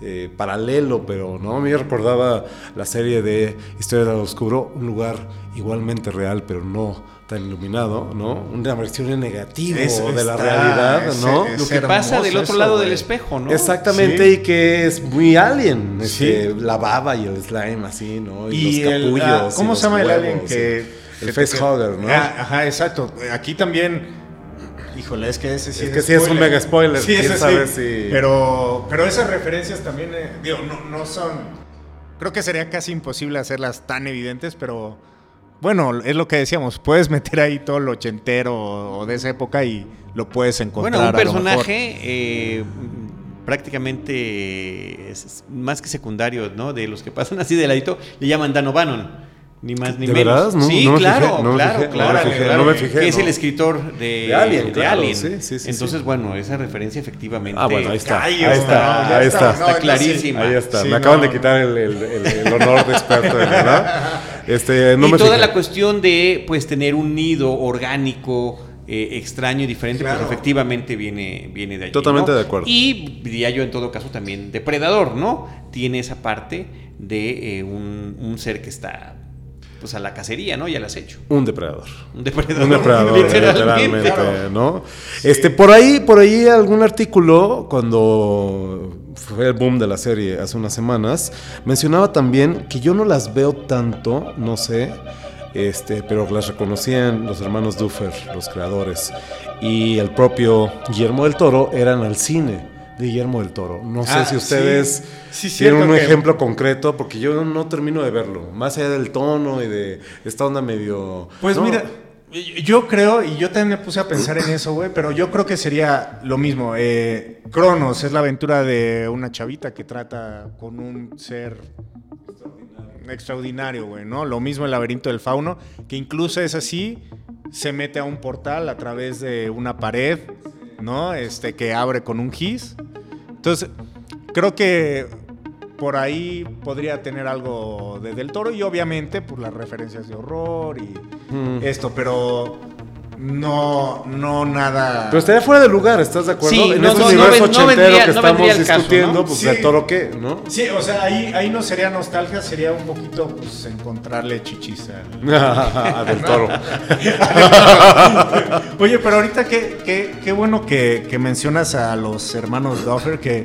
eh, paralelo, pero no me recordaba la serie de Historia del Oscuro, un lugar igualmente real, pero no tan iluminado, ¿no? Una versión en negativo Es- de la realidad, es- ¿no? es- Lo que pasa del otro eso, lado güey. del espejo, ¿no? Exactamente, Sí. y que es muy alien. este, Sí. La baba y el slime así, ¿no? Y los el, capullos. ah, y ¿Cómo los se llama el alien que... El que- facehugger, ¿no? Ah, ajá, exacto. Aquí también... Híjole, es que ese sí Es que sí es un mega spoiler, Sí, ese sabe sí. si- Pero, pero esas referencias también, eh, digo, no, no son... Creo que sería casi imposible hacerlas tan evidentes, pero... Bueno, es lo que decíamos, puedes meter ahí todo lo ochentero o de esa época y lo puedes encontrar. Bueno, un personaje eh, prácticamente es más que secundario, ¿no? De los que pasan así de ladito, le llaman Dan O'Bannon. Ni más ni ¿De menos. No- sí, no me claro, fijé, no me claro, fijé, no me claro. fijé, claro, no me fijé, Que es el escritor de, De Alien, de claro, Alien. sí, sí, sí, Entonces, sí. bueno, esa referencia efectivamente Ah, bueno, ahí está. Ahí está, ahí está, está. clarísima. Ahí está. Sí, me acaban de quitar el, el- el- el honor de experto, de ¿verdad? Este, no y me toda fijé. la cuestión de pues tener un nido orgánico eh, extraño y diferente, Claro. pues efectivamente viene, viene de allí. Totalmente ¿no? de acuerdo. Y diría yo en todo caso también depredador, ¿no? Tiene esa parte de eh, un, un ser que está pues a la cacería, ¿no? Y al acecho. Un depredador. Un depredador. Un depredador, literalmente. literalmente, ¿no? Este, por ahí, por ahí algún artículo, cuando fue el boom de la serie hace unas semanas, mencionaba también que yo no las veo tanto, no sé, este, pero las reconocían los hermanos Duffer, los creadores, y el propio Guillermo del Toro eran al cine de Guillermo del Toro. No sé Ah, si ustedes sí. Sí, tienen un que- ejemplo concreto, porque yo no termino de verlo, más allá del tono y de esta onda medio... Pues ¿no? mira, yo creo, y yo también me puse a pensar en eso, güey, pero yo creo que sería lo mismo. Eh, Cronos es la aventura de una chavita que trata con un ser extraordinario, güey, ¿no? Lo mismo el laberinto del fauno, que incluso es así, se mete a un portal a través de una pared, ¿no? Este, que abre con un gis. Entonces, creo que por ahí podría tener algo de Del Toro y obviamente por las referencias de horror y Mm. esto, pero no, no nada. Pero estaría fuera de lugar, ¿estás de acuerdo? Sí, en no, este no, universo no ven- vendría- que estamos caso, discutiendo, pues Sí. del toro qué, ¿no? Sí, o sea, ahí, ahí no sería nostalgia, sería un poquito pues encontrarle chichis al- A del toro. Oye, pero ahorita qué, qué, qué bueno que, que mencionas a los hermanos Duffer, que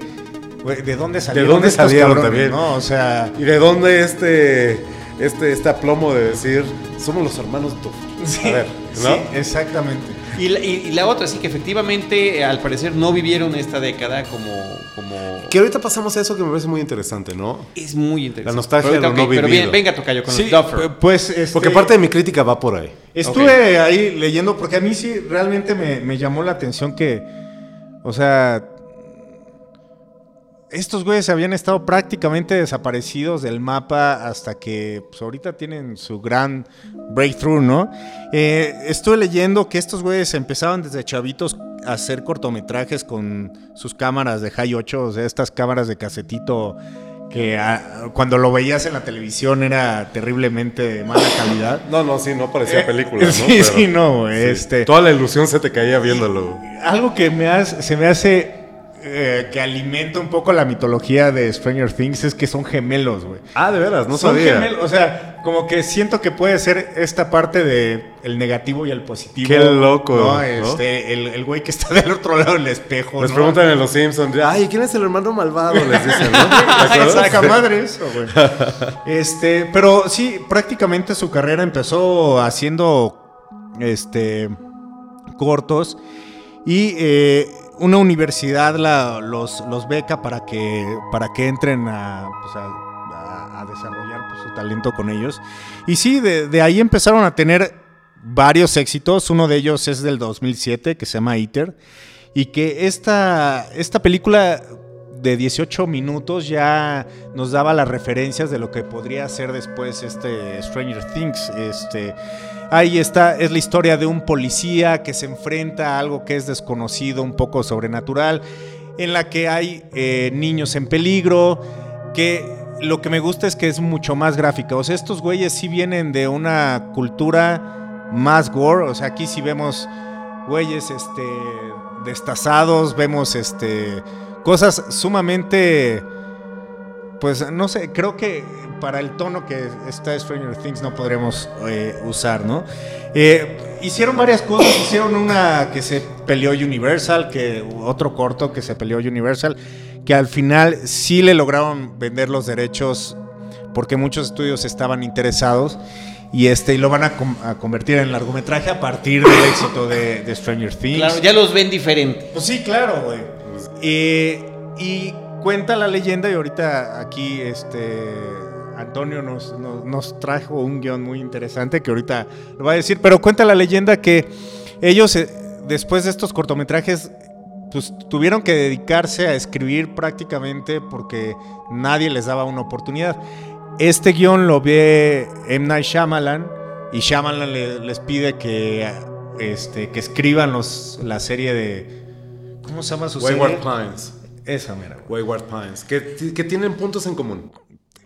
¿de dónde salieron? dónde estos salieron cabrones, también? ¿no? O sea, ¿Y de dónde este, este, este aplomo de decir, somos los hermanos Duffer? sí, A ver, sí, ¿no? exactamente. Y la, y- y la otra, sí que efectivamente, eh, al parecer, no vivieron esta década como. como Que ahorita pasamos a eso que me parece muy interesante, ¿no? es muy interesante. La nostalgia Pero de lo ahorita, no ok, Pero vivido. bien, venga, Tocayo, con Sí, los Duffer. pues este, Porque parte de mi crítica va por ahí. Estuve ahí leyendo, porque a mí sí realmente me, me llamó la atención que, o sea, estos güeyes habían estado prácticamente desaparecidos del mapa hasta que pues, ahorita tienen su gran breakthrough, ¿no? Eh, estuve leyendo que estos güeyes empezaban desde chavitos a hacer cortometrajes con sus cámaras de High 8, o sea, estas cámaras de casetito que ah, cuando lo veías en la televisión era terriblemente de mala calidad. No, no, sí, no parecía Eh, película, ¿no? sí, Pero- sí, no, sí. este- Toda la ilusión se te caía viéndolo. Algo que me hace, se me hace eh, que alimenta un poco la mitología de Stranger Things es que son gemelos, güey. Ah, de veras, no son sabía. gemelos, o sea, como que siento que puede ser esta parte de el negativo y el positivo. Qué loco, ¿no? ¿no? Este, el, el güey que está del otro lado del espejo. Les ¿no? preguntan en Los Simpsons, ay, ¿quién es el hermano malvado? Les dicen, ¿no? Saca madre eso, güey. Este, pero sí, prácticamente su carrera empezó haciendo este cortos y eh, una universidad la- los, los beca para que, para que entren a, pues, a- desarrollar pues, su talento con ellos. Y sí, de, ahí empezaron a tener varios éxitos. Uno de ellos es del 2007, que se llama Iter. Y que esta, esta película de 18 minutos ya nos daba las referencias de lo que podría ser después este Stranger Things. Este, ahí está, es la historia de un policía que se enfrenta a algo que es desconocido, un poco sobrenatural, en la que hay eh, niños en peligro, que lo que me gusta es que es mucho más gráfica. O sea, estos güeyes sí vienen de una cultura más gore, o sea, aquí sí vemos güeyes este destazados, vemos este cosas sumamente pues no sé, creo que para el tono que está Stranger Things no podremos eh, usar, ¿no? Eh, hicieron varias cosas, hicieron una que se peleó Universal, que otro corto que se peleó Universal, que al final sí le lograron vender los derechos porque muchos estudios estaban interesados y este y lo van a, convertir en largometraje a partir del éxito de, Stranger Things. Claro, ya los ven diferentes. Pues sí, claro, güey. y cuenta la leyenda y ahorita aquí este Antonio nos, nos, trajo un guion muy interesante que ahorita lo va a decir, pero cuenta la leyenda que ellos eh, después de estos cortometrajes pues tuvieron que dedicarse a escribir prácticamente porque nadie les daba una oportunidad. Este guion lo ve M. Night Shyamalan y Shyamalan les pide que, este, que escriban los, la serie de... ¿Cómo se llama su Wayward Pines. Esa, mira. Wayward Pines. Que, que, tienen puntos en común.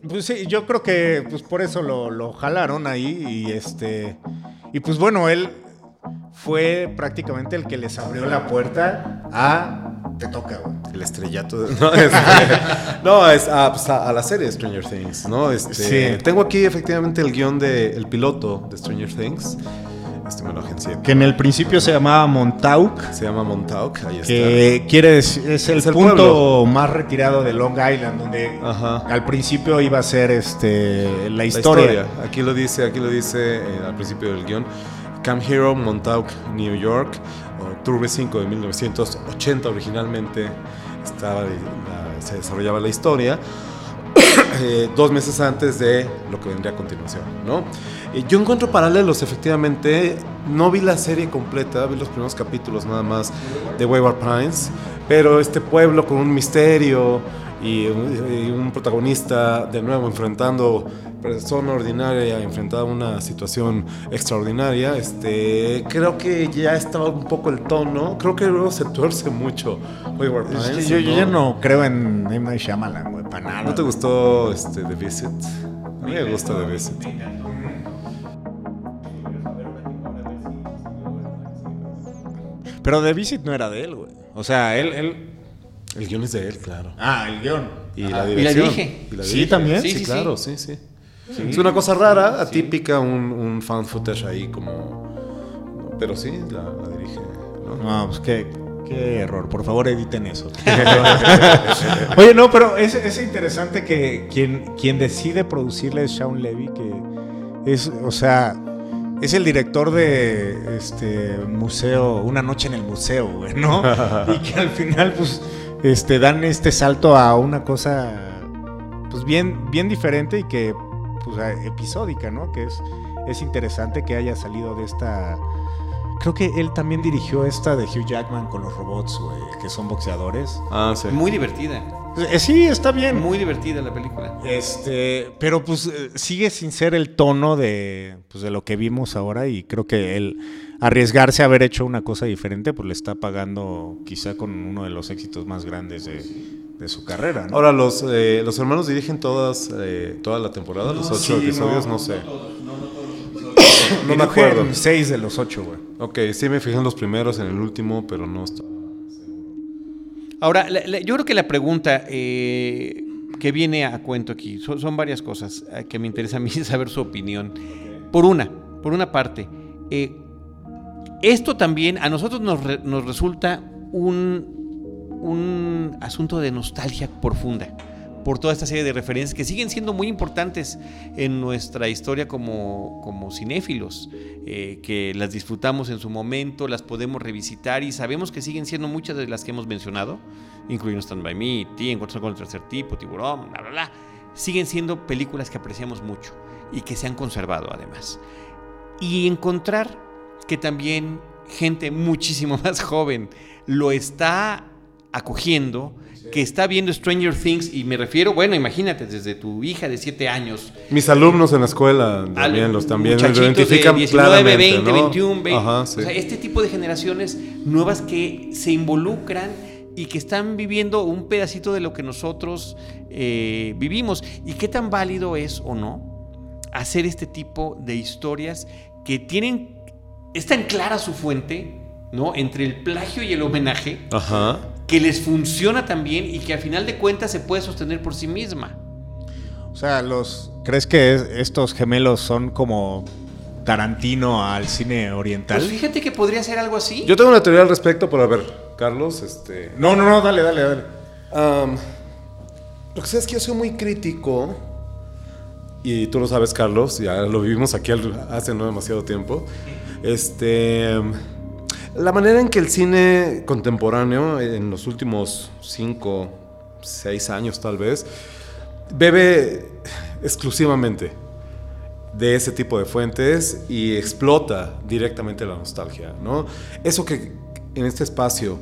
Pues sí, yo creo que pues por eso lo, lo jalaron ahí y este... Y pues bueno, él fue prácticamente el que les abrió la puerta a te toca, güey. El estrellato. No, es, ah, pues, a, la serie Stranger Things, ¿no? Este, sí. Tengo aquí efectivamente el guion del piloto de Stranger Things. Que en el principio se llamaba Montauk. Se llama Montauk, ahí está. Que quiere decir, es el, punto más retirado de Long Island, donde al principio iba a ser este, la historia. Aquí lo dice, aquí lo dice eh, al principio del guion. Camp Hero, Montauk, New York, octubre 5 de 1980 originalmente estaba, se desarrollaba la historia, eh, dos meses antes de lo que vendría a continuación, ¿no? yo encuentro paralelos, efectivamente, no vi la serie completa, vi los primeros capítulos nada más de Wayward Pines, pero este pueblo con un misterio, y un, protagonista de nuevo enfrentando persona ordinaria enfrentada a una situación extraordinaria este creo que ya estaba un poco el tono creo que luego se tuerce mucho yo, ya no creo en. Night Shyamalan para nada ¿no te gustó este, The Visit? a mí me gusta The Visit pero The Visit no era de él güey o sea él, él el guion es de él, claro. Ah, el guion. Y la dirección. Y la Sí, también. Sí, claro, sí, sí. Es una cosa rara, atípica, un, un fan footage ahí como... Pero sí, la, dirige. ¿no? pues qué, qué error. Por favor, editen eso. Oye, no, pero es, es interesante que quien, quien decide producirle es Sean Levy, que es, o sea, es el director de este museo, Una noche en el museo, güey, ¿no? y que al final, pues este, dan este salto a una cosa pues bien, bien diferente y que pues episódica, ¿no? Que es, es interesante que haya salido de esta... Creo que él también dirigió esta de Hugh Jackman con los robots, güey, que son boxeadores. Ah, sí. Muy divertida. Eh, sí, está bien. Muy divertida la película. Este, pero pues eh, sigue sin ser el tono de, pues, de lo que vimos ahora y creo que él arriesgarse a haber hecho una cosa diferente, pues le está pagando quizá con uno de los éxitos más grandes de, su carrera. Ahora, los, eh, los hermanos dirigen todas, eh, toda la temporada, los ocho episodios, no, sé. No, me acuerdo. Seis de los ocho, güey. Ok, sí me fijé en los primeros, en el último, pero no está. Ahora, yo creo que la pregunta eh, que viene a cuento aquí son, varias cosas que me interesa a mí saber su opinión. Por una, por una parte, esto también a nosotros nos, nos resulta un, un asunto de nostalgia profunda por toda esta serie de referencias que siguen siendo muy importantes en nuestra historia como, como cinéfilos, eh, que las disfrutamos en su momento, las podemos revisitar y sabemos que siguen siendo muchas de las que hemos mencionado, incluyendo Stand By Me, T, Encuentro con el Tercer Tipo, Tiburón, bla, bla, bla. Siguen siendo películas que apreciamos mucho y que se han conservado además. Y encontrar que también gente muchísimo más joven lo está acogiendo, que está viendo Stranger Things, y me refiero, bueno, imagínate, desde tu hija de 7 años. Mis alumnos en la escuela también los también identifican de 19, 20, 21, 20. este tipo de generaciones nuevas que se involucran y que están viviendo un pedacito de lo que nosotros eh, vivimos. ¿Y qué tan válido es o no hacer este tipo de historias que tienen es tan clara su fuente, ¿no? Entre el plagio y el homenaje, que les funciona también y que al final de cuentas se puede sostener por sí misma. sea, los ¿crees que es- estos gemelos son como Tarantino al cine oriental? Pues fíjate que podría ser algo así. Yo tengo una teoría al respecto, pero a ver, Carlos, este... no, no, no, dale, dale, dale. Am, lo que sé es que yo soy muy crítico, y tú lo sabes, Carlos, ya lo vivimos aquí hace no demasiado tiempo. Este, la manera en que el cine contemporáneo, en los últimos 5, 6 años tal vez, bebe exclusivamente de ese tipo de fuentes y explota directamente la nostalgia, ¿no? Eso que en este espacio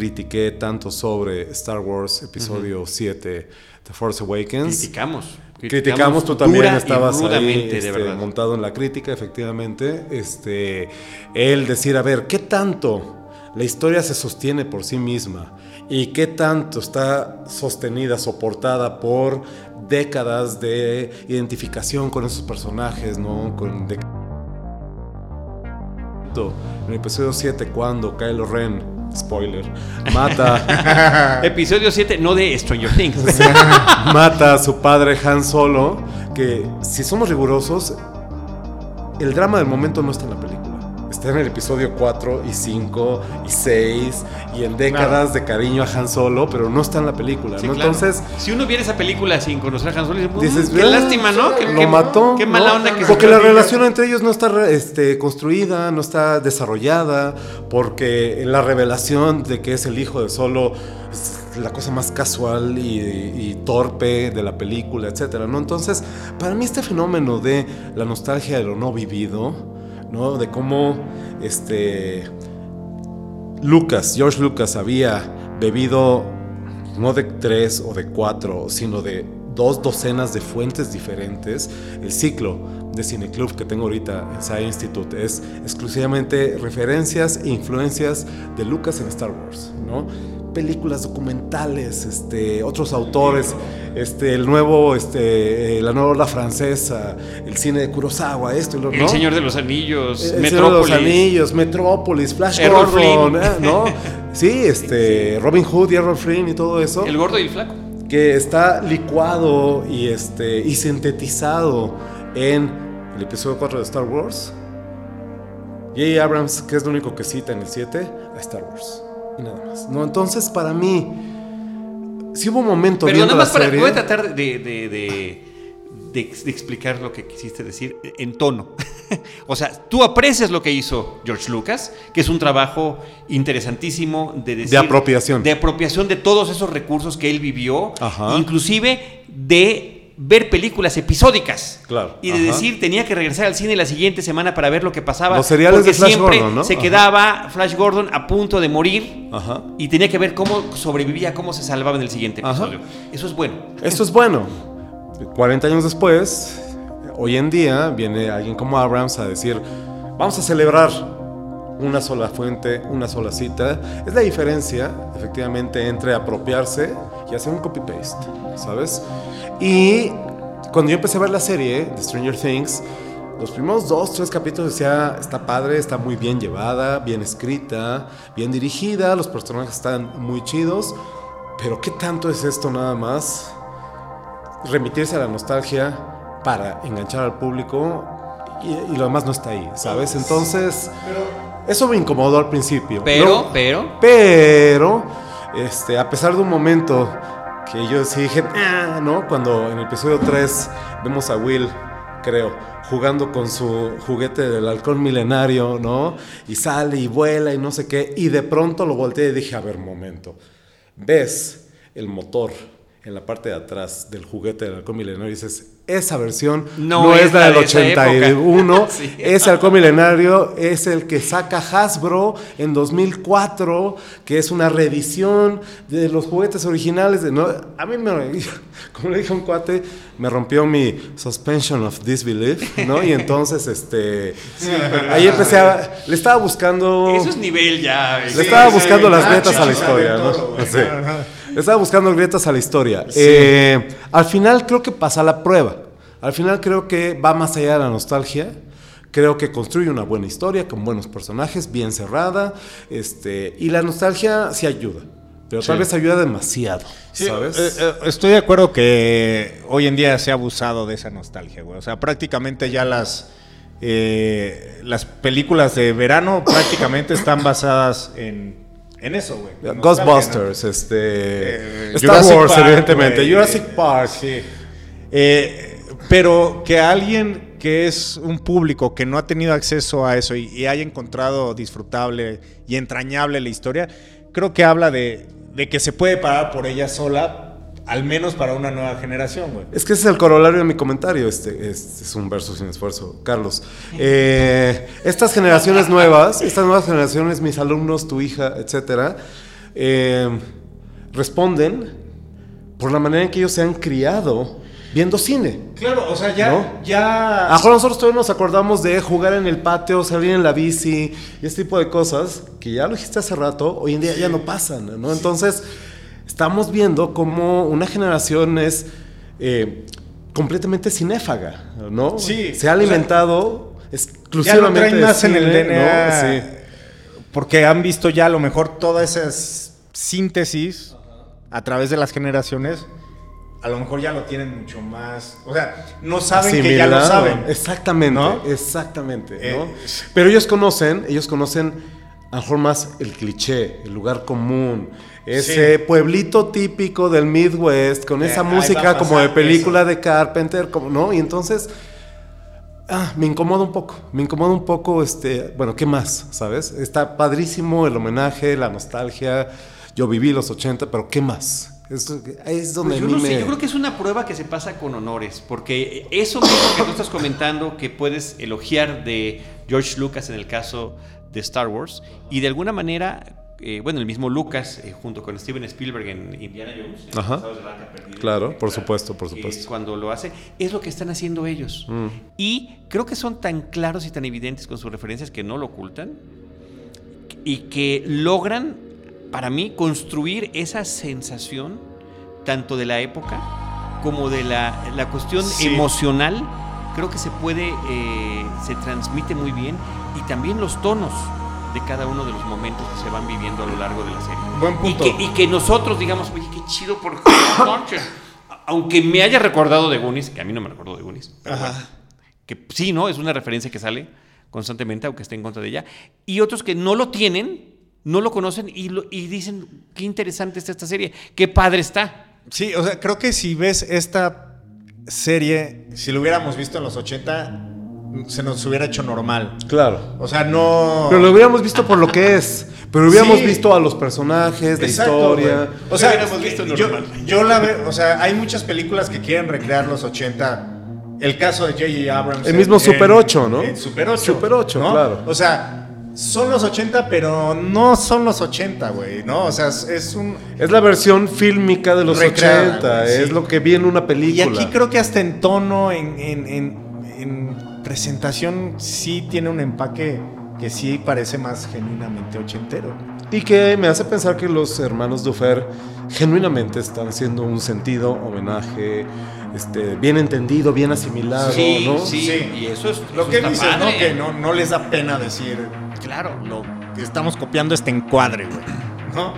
critiqué tanto sobre Star Wars Episodio 7, The Force Awakens. Criticamos. Criticamos, tú también estabas ahí de este, montado en la crítica, efectivamente. Este, el decir, a ver, ¿qué tanto la historia se sostiene por sí misma? ¿Y qué tanto está sostenida, soportada por décadas de identificación con esos personajes, ¿no? Con, de- en el episodio 7, cuando Kylo Ren, spoiler, mata Episodio 7, no de Stranger Things. mata a su padre Han Solo, que si somos rigurosos, el drama del momento no está en la película. Está en el episodio 4 y 5 y 6 y en décadas de cariño a Han Solo, pero no está en la película, Sí, ¿no? claro. Entonces, si uno viera esa película sin conocer a Han Solo, dice, dices, "Mm, qué "Ah, lástima, ¿no? Qué, Lo mató. Qué mala ¿no? onda que se Porque la perdió". relación entre ellos no está este, construida, no está desarrollada, porque la revelación de que es el hijo de Solo es la cosa más casual y, y torpe de la película, etcétera, ¿no? Entonces, para mí este fenómeno de la nostalgia de lo no vivido, ¿no? De cómo este Lucas, George Lucas había bebido no de tres o de cuatro, sino de dos docenas de fuentes diferentes. El ciclo de Cineclub que tengo ahorita en SAI Institute es exclusivamente referencias e influencias de Lucas en Star Wars, ¿no? Películas documentales, este, otros autores, este, el nuevo, este, eh, la nueva ola francesa, el cine de Kurosawa, esto y lo El ¿no? Señor de los Anillos, El Señor de los. Anillos, Metrópolis, Flash Errol Gordon. ¿eh? ¿no? Sí, este, Robin Hood y Errol Flynn y todo eso, El gordo y el flaco. que está licuado y, este, y sintetizado en el episodio 4 de Star Wars. J. Abrams, que es lo único que cita en el 7, a Star Wars. Y nada más. No, entonces para mí, si hubo un momento Pero nada más para. serie- Voy a tratar de, de- de- de ex- de explicar lo que quisiste decir en tono. o sea, tú aprecias lo que hizo George Lucas, que es un trabajo interesantísimo de decir. De apropiación. De apropiación de todos esos recursos que él vivió, Ajá. inclusive de ver películas episódicas. Claro, Y de ajá. decir, tenía que regresar al cine la siguiente semana para ver lo que pasaba. Los seriales porque de Flash siempre Gordon, ¿no? se Ajá. quedaba Flash Gordon a punto de morir. Ajá. Y tenía que ver cómo sobrevivía, cómo se salvaba en el siguiente episodio. Eso es bueno. Esto es bueno. 40 años después, hoy en día, viene alguien como Abrams a decir, vamos a celebrar una sola fuente, una sola cita. Es la diferencia, efectivamente, entre apropiarse y hacer un copy-paste, ¿sabes? Y cuando yo empecé a ver la serie de Stranger Things, los primeros dos, tres capítulos decía, está padre, está muy bien llevada, bien escrita, bien dirigida, los personajes están muy chidos, pero ¿qué tanto es esto nada más? Remitirse a la nostalgia para enganchar al público y, y lo demás no está ahí, ¿sabes? Entonces, eso me incomodó al principio. Pero, pero. pero, este, a pesar de un momento que yo sí dije, "Ah", ¿no? Cuando en el episodio 3 vemos a Will, creo, jugando con su juguete del halcón milenario, ¿no? Y sale y vuela y no sé qué. Y de pronto lo volteé y dije, a ver, momento. ¿Ves el motor en la parte de atrás del juguete del halcón milenario? Y dices, esa versión No no, es la del de esa 81. Sí. Ese halcón milenario es el que saca Hasbro en 2004, que es una reedición de los juguetes originales. De, ¿no? A mí, me, como le dije a un cuate, me rompió mi suspension of disbelief, ¿no? Y entonces, este, ahí empecé a... Le estaba buscando... Eso es nivel ya. Le Sí, estaba sí. buscando las ah, grietas a la historia, ¿no? todo. Sí. Estaba buscando grietas a la historia. Eh, al final creo que pasa la prueba. Al final creo que va más allá de la nostalgia. Creo que construye una buena historia con buenos personajes, bien cerrada. Este, y la nostalgia sí ayuda. pero tal vez ayuda demasiado, Sí, ¿sabes? eh, eh, estoy de acuerdo que hoy en día se ha abusado de esa nostalgia, güey. O sea, prácticamente ya las eh, las películas de verano prácticamente están basadas en, en eso, güey. Ghostbusters, este. Eh, Star Jurassic Wars, Park, evidentemente. Jurassic Park. Sí. Eh, pero que alguien que es un público que no ha tenido acceso a eso y, y haya encontrado disfrutable y entrañable la historia, creo que habla de, de que se puede parar por ella sola, al menos para una nueva generación, güey. Es que ese es el corolario de mi comentario. Este, este es un verso sin esfuerzo, Carlos. Eh, estas generaciones nuevas, estas nuevas generaciones, mis alumnos, tu hija, etcétera, eh, responden por la manera en que ellos se han criado viendo cine. Claro, o sea, ya, ¿No? ya. A lo mejor nosotros todavía nos acordamos de jugar en el patio, salir en la bici y este tipo de cosas que ya lo dijiste hace rato, hoy en día ya no pasan, ¿no? Entonces, estamos viendo cómo una generación es eh, completamente cinéfaga, ¿no? Sí, Se ha o sea, alimentado ya lo exclusivamente traen más en el DNA. ¿no? Sí. Porque han visto ya a lo mejor toda esa síntesis a través de las generaciones. A lo mejor ya lo tienen mucho más. O sea, no saben que ya lo saben. Exactamente, ¿No? exactamente. ¿no? Eh, Pero ellos conocen, ellos conocen a lo mejor más el cliché, el lugar común, ese Sí. pueblito típico del Midwest, con Eh, esa música como de película de Carpenter, como, ¿no? Y entonces, ah, me incomoda un poco, me incomoda un poco, este, bueno, ¿qué más? ¿Sabes? Está padrísimo el homenaje, la nostalgia, yo viví los 80, pero ¿qué más? Es, es donde Pues yo a mí no sé, yo creo que es una prueba que se pasa con honores, porque eso mismo que tú estás comentando, que puedes elogiar de George Lucas en el caso de Star Wars, y de alguna manera, eh, bueno, el mismo Lucas, eh, junto con Steven Spielberg en Indiana Jones, en Ajá. De Claro, por eh, supuesto, por eh, supuesto. cuando lo hace, es lo que están haciendo ellos. Mm. Y creo que son tan claros y tan evidentes con sus referencias que no lo ocultan y que logran, para mí, construir esa sensación tanto de la época como de la, la cuestión Sí. emocional. Creo que se puede, se transmite muy bien y también los tonos de cada uno de los momentos que se van viviendo a lo largo de la serie. Buen Y punto. que, y que nosotros digamos, oye, qué chido por. Aunque me haya recordado de Goonies, que a mí no me recordó de Goonies. pero bueno, que sí, ¿no? Es una referencia que sale constantemente, aunque esté en contra de ella. Y otros que no lo tienen, no lo conocen y, lo- y dicen, qué interesante está esta serie, qué padre está. Sí, o sea, creo que si ves esta serie, si lo hubiéramos visto en los 80, se nos hubiera hecho normal. Claro. O sea, no. Pero lo hubiéramos visto por lo que es. Pero hubiéramos Sí. visto a los personajes, la Exacto, historia. O sea, hubiéramos visto yo, normal. yo la veo, o sea, hay muchas películas que quieren recrear los 80. El caso de J.J. Abrams. El mismo en- Super 8, ¿no? Super 8. Super 8, ¿no? claro. O sea, son los 80, pero no son los 80, güey, ¿no? O sea, es, un. Es la versión fílmica de los Recreada, 80. güey, sí. Es lo que vi en una Y película. aquí creo que hasta en tono, en, en- en- en presentación, sí tiene un empaque que sí parece más genuinamente ochentero. Y que me hace pensar que los hermanos Dufer genuinamente están haciendo un sentido, homenaje, este, bien entendido, bien asimilado, ¿no? sí, Sí. y eso es Lo eso que dices, ¿no? padre. Que no, no les da pena decir, claro, lo que estamos copiando este encuadre, güey. ¿No?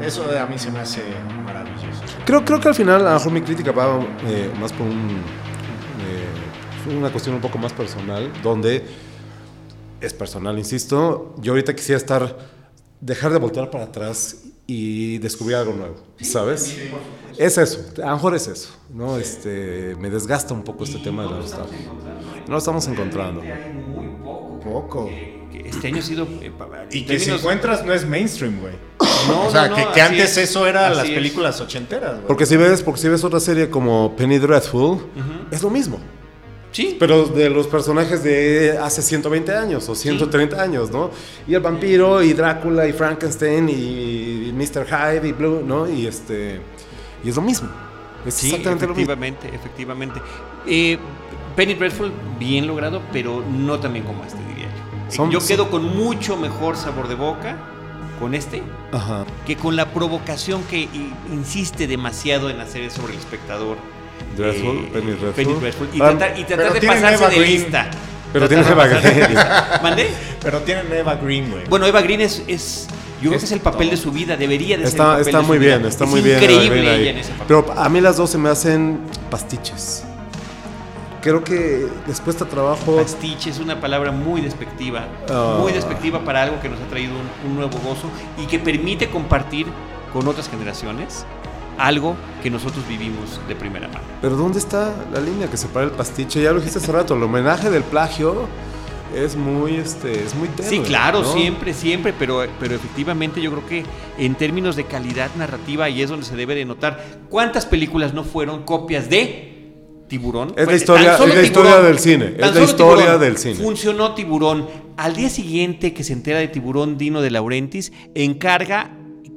Eso a mí se me hace maravilloso. Creo, creo que al final, a lo mejor mi crítica va eh, más por un, una cuestión un poco más personal, donde es personal, insisto. Yo ahorita quisiera estar, dejar de voltear para atrás y descubrir algo nuevo, ¿sabes? Es eso, a lo mejor es eso, ¿no? Este, me desgasta un poco este tema de la nostalgia. No lo estamos encontrando. Poco. Que Este año ha sido... eh, Y que si enconentras no es mainstream, güey. No, o sea, no, que, no, que así antes es. eso era Así las es. películas ochenteras, güey. Porque si ves, porque si ves otra serie como Penny Dreadful, es lo mismo. Sí, Pero de los personajes de hace 120 años o 130 años, ¿no? Y el vampiro, y Drácula, y Frankenstein, y Mr. Hyde, y Blue, ¿no? Y este. Y es lo mismo. Es Sí, exactamente lo mismo. efectivamente, efectivamente. Eh, Penny Dreadful, bien logrado, pero no tan bien como este, diría yo. Son- yo quedo con mucho mejor sabor de boca con este Ajá. que con la provocación que i- insiste demasiado en hacer sobre el espectador. Dreadful, eh, Penny Dreadful. Penny Dreadful. Y Ah, tratar, y tratar pero de tiene pasarse Eva de Green. lista. Pero tiene Eva Green. ¿Mandé? Pero tienen Eva Green, güey. Bueno, Eva Green es, es- Yo creo que es el papel de su vida, debería de ser el Está, papel está de su muy vida. bien, está Es muy bien. increíble ella en ese papel. Pero a mí las dos se me hacen pastiches. Creo que les cuesta trabajo. Pastiche es una palabra muy despectiva, Ah. muy despectiva para algo que nos ha traído un, un nuevo gozo y que permite compartir con otras generaciones algo que nosotros vivimos de primera mano. Pero ¿dónde está la línea que separa el pastiche? Ya lo dijiste hace rato, el homenaje del plagio es muy, este, es muy tenue. Sí, claro, ¿no? siempre, siempre, pero, pero efectivamente yo creo que en términos de calidad narrativa ahí es donde se debe de notar cuántas películas no fueron copias de Tiburón. Es la historia- tan solo es la historia del cine, es la historia del cine. Funcionó Tiburón. Al día siguiente que se entera de Tiburón, Dino de Laurentiis encarga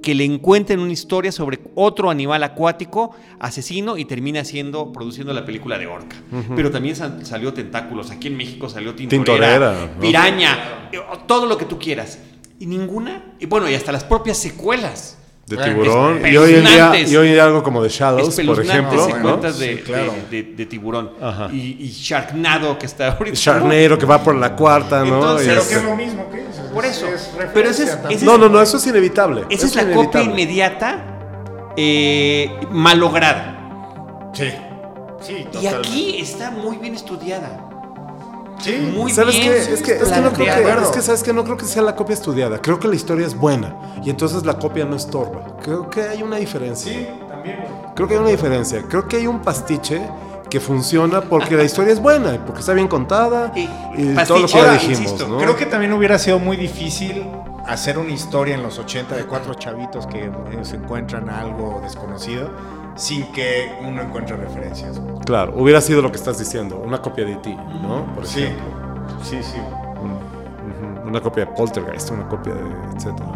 que le encuentren una historia sobre otro animal acuático asesino y termina siendo produciendo la película de Orca. Pero también sal- salió Tentáculos, aquí en México salió Tintorera, Tintorera, ¿no? Piraña, eh, todo lo que tú quieras. Y ninguna, y bueno, y hasta las propias secuelas. De tiburón. Y hoy, en día, y hoy en día algo como de Shadows, por ejemplo. ¿no? de, Sí, claro. de- de- de tiburón. Ajá. Y, y Sharknado que está ahorita. Charnero que va por la cuarta, ¿no? Entonces, Pero este- que es lo mismo que eso. Por eso. Es Pero ese es- ese No, no, no, eso es inevitable. Esa eso es la inevitable. copia inmediata eh, malograda. Sí. Sí, Y totalmente. aquí está muy bien estudiada. Sí. Muy ¿Sabes bien. qué? Es que, es que no creo que, es que, ¿sabes qué? No creo que sea la copia estudiada. Creo que la historia es buena. Y entonces la copia no estorba. Creo que hay una diferencia. Sí, también. Creo que hay una diferencia. Creo que hay un pastiche que funciona porque la historia es buena, porque está bien contada Y- todo lo que ya dijimos, insisto, ¿no? Creo que también hubiera sido muy difícil hacer una historia en los 80 de cuatro chavitos que eh, se encuentran algo desconocido sin que uno encuentre referencias. Claro, hubiera sido lo que estás diciendo, una copia de ti, ¿no? Por Sí, ejemplo. sí, sí. Ujú, Una copia de Poltergeist, una copia de etcétera.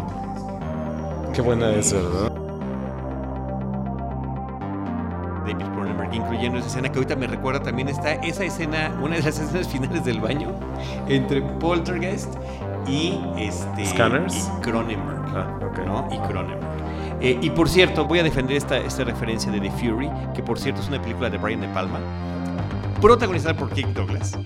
Qué buena es, ¿verdad? Incluyendo esa escena que ahorita me recuerda también está esa escena, una de las escenas finales del baño entre Poltergeist y este Scanners. y Cronenberg, Ah. Y Cronenberg. Eh, y por cierto, voy a defender esta, esta referencia de The Fury, que por cierto es una película de Brian De Palma, protagonizada por Kirk Douglas,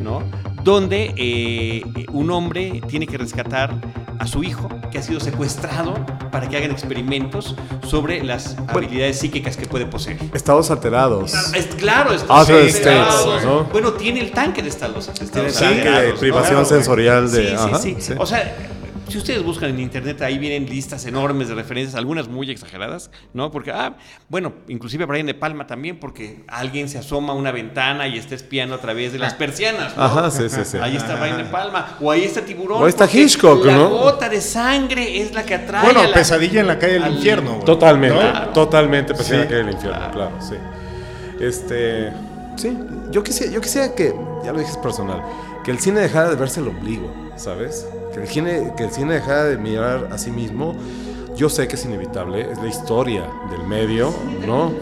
¿no? Donde eh, un hombre tiene que rescatar a su hijo, que ha sido secuestrado para que hagan experimentos sobre las habilidades psíquicas que puede poseer. Estados alterados. Es claro, Other sí, states, claro. ¿no? Bueno, tiene el tanque de estados. estados de alterados, ¿no? privación Claro, sensorial de- Sí, ajá, sí, sí, sí. O sea, si ustedes buscan en internet, ahí vienen listas enormes de referencias, algunas muy exageradas, ¿no? Porque, ah, bueno, inclusive Brian De Palma también, porque alguien se asoma a una ventana y está espiando a través de las persianas, ¿no? Ajá, sí, sí, sí. Ahí está Brian De Palma, o ahí está Tiburón. O ahí está Hitchcock, la ¿no? gota de sangre es la que atrae Bueno, a la- pesadilla en la calle del al- infierno. Totalmente, Claro. totalmente pues Sí. que el infierno, claro, sí. Este, sí, yo quisiera, yo quisiera que, ya lo dije es personal, que el cine dejara de verse el ombligo, ¿sabes? Que el cine, que el cine dejara de mirar a sí mismo. Yo sé que es inevitable, es la historia del medio, ¿no?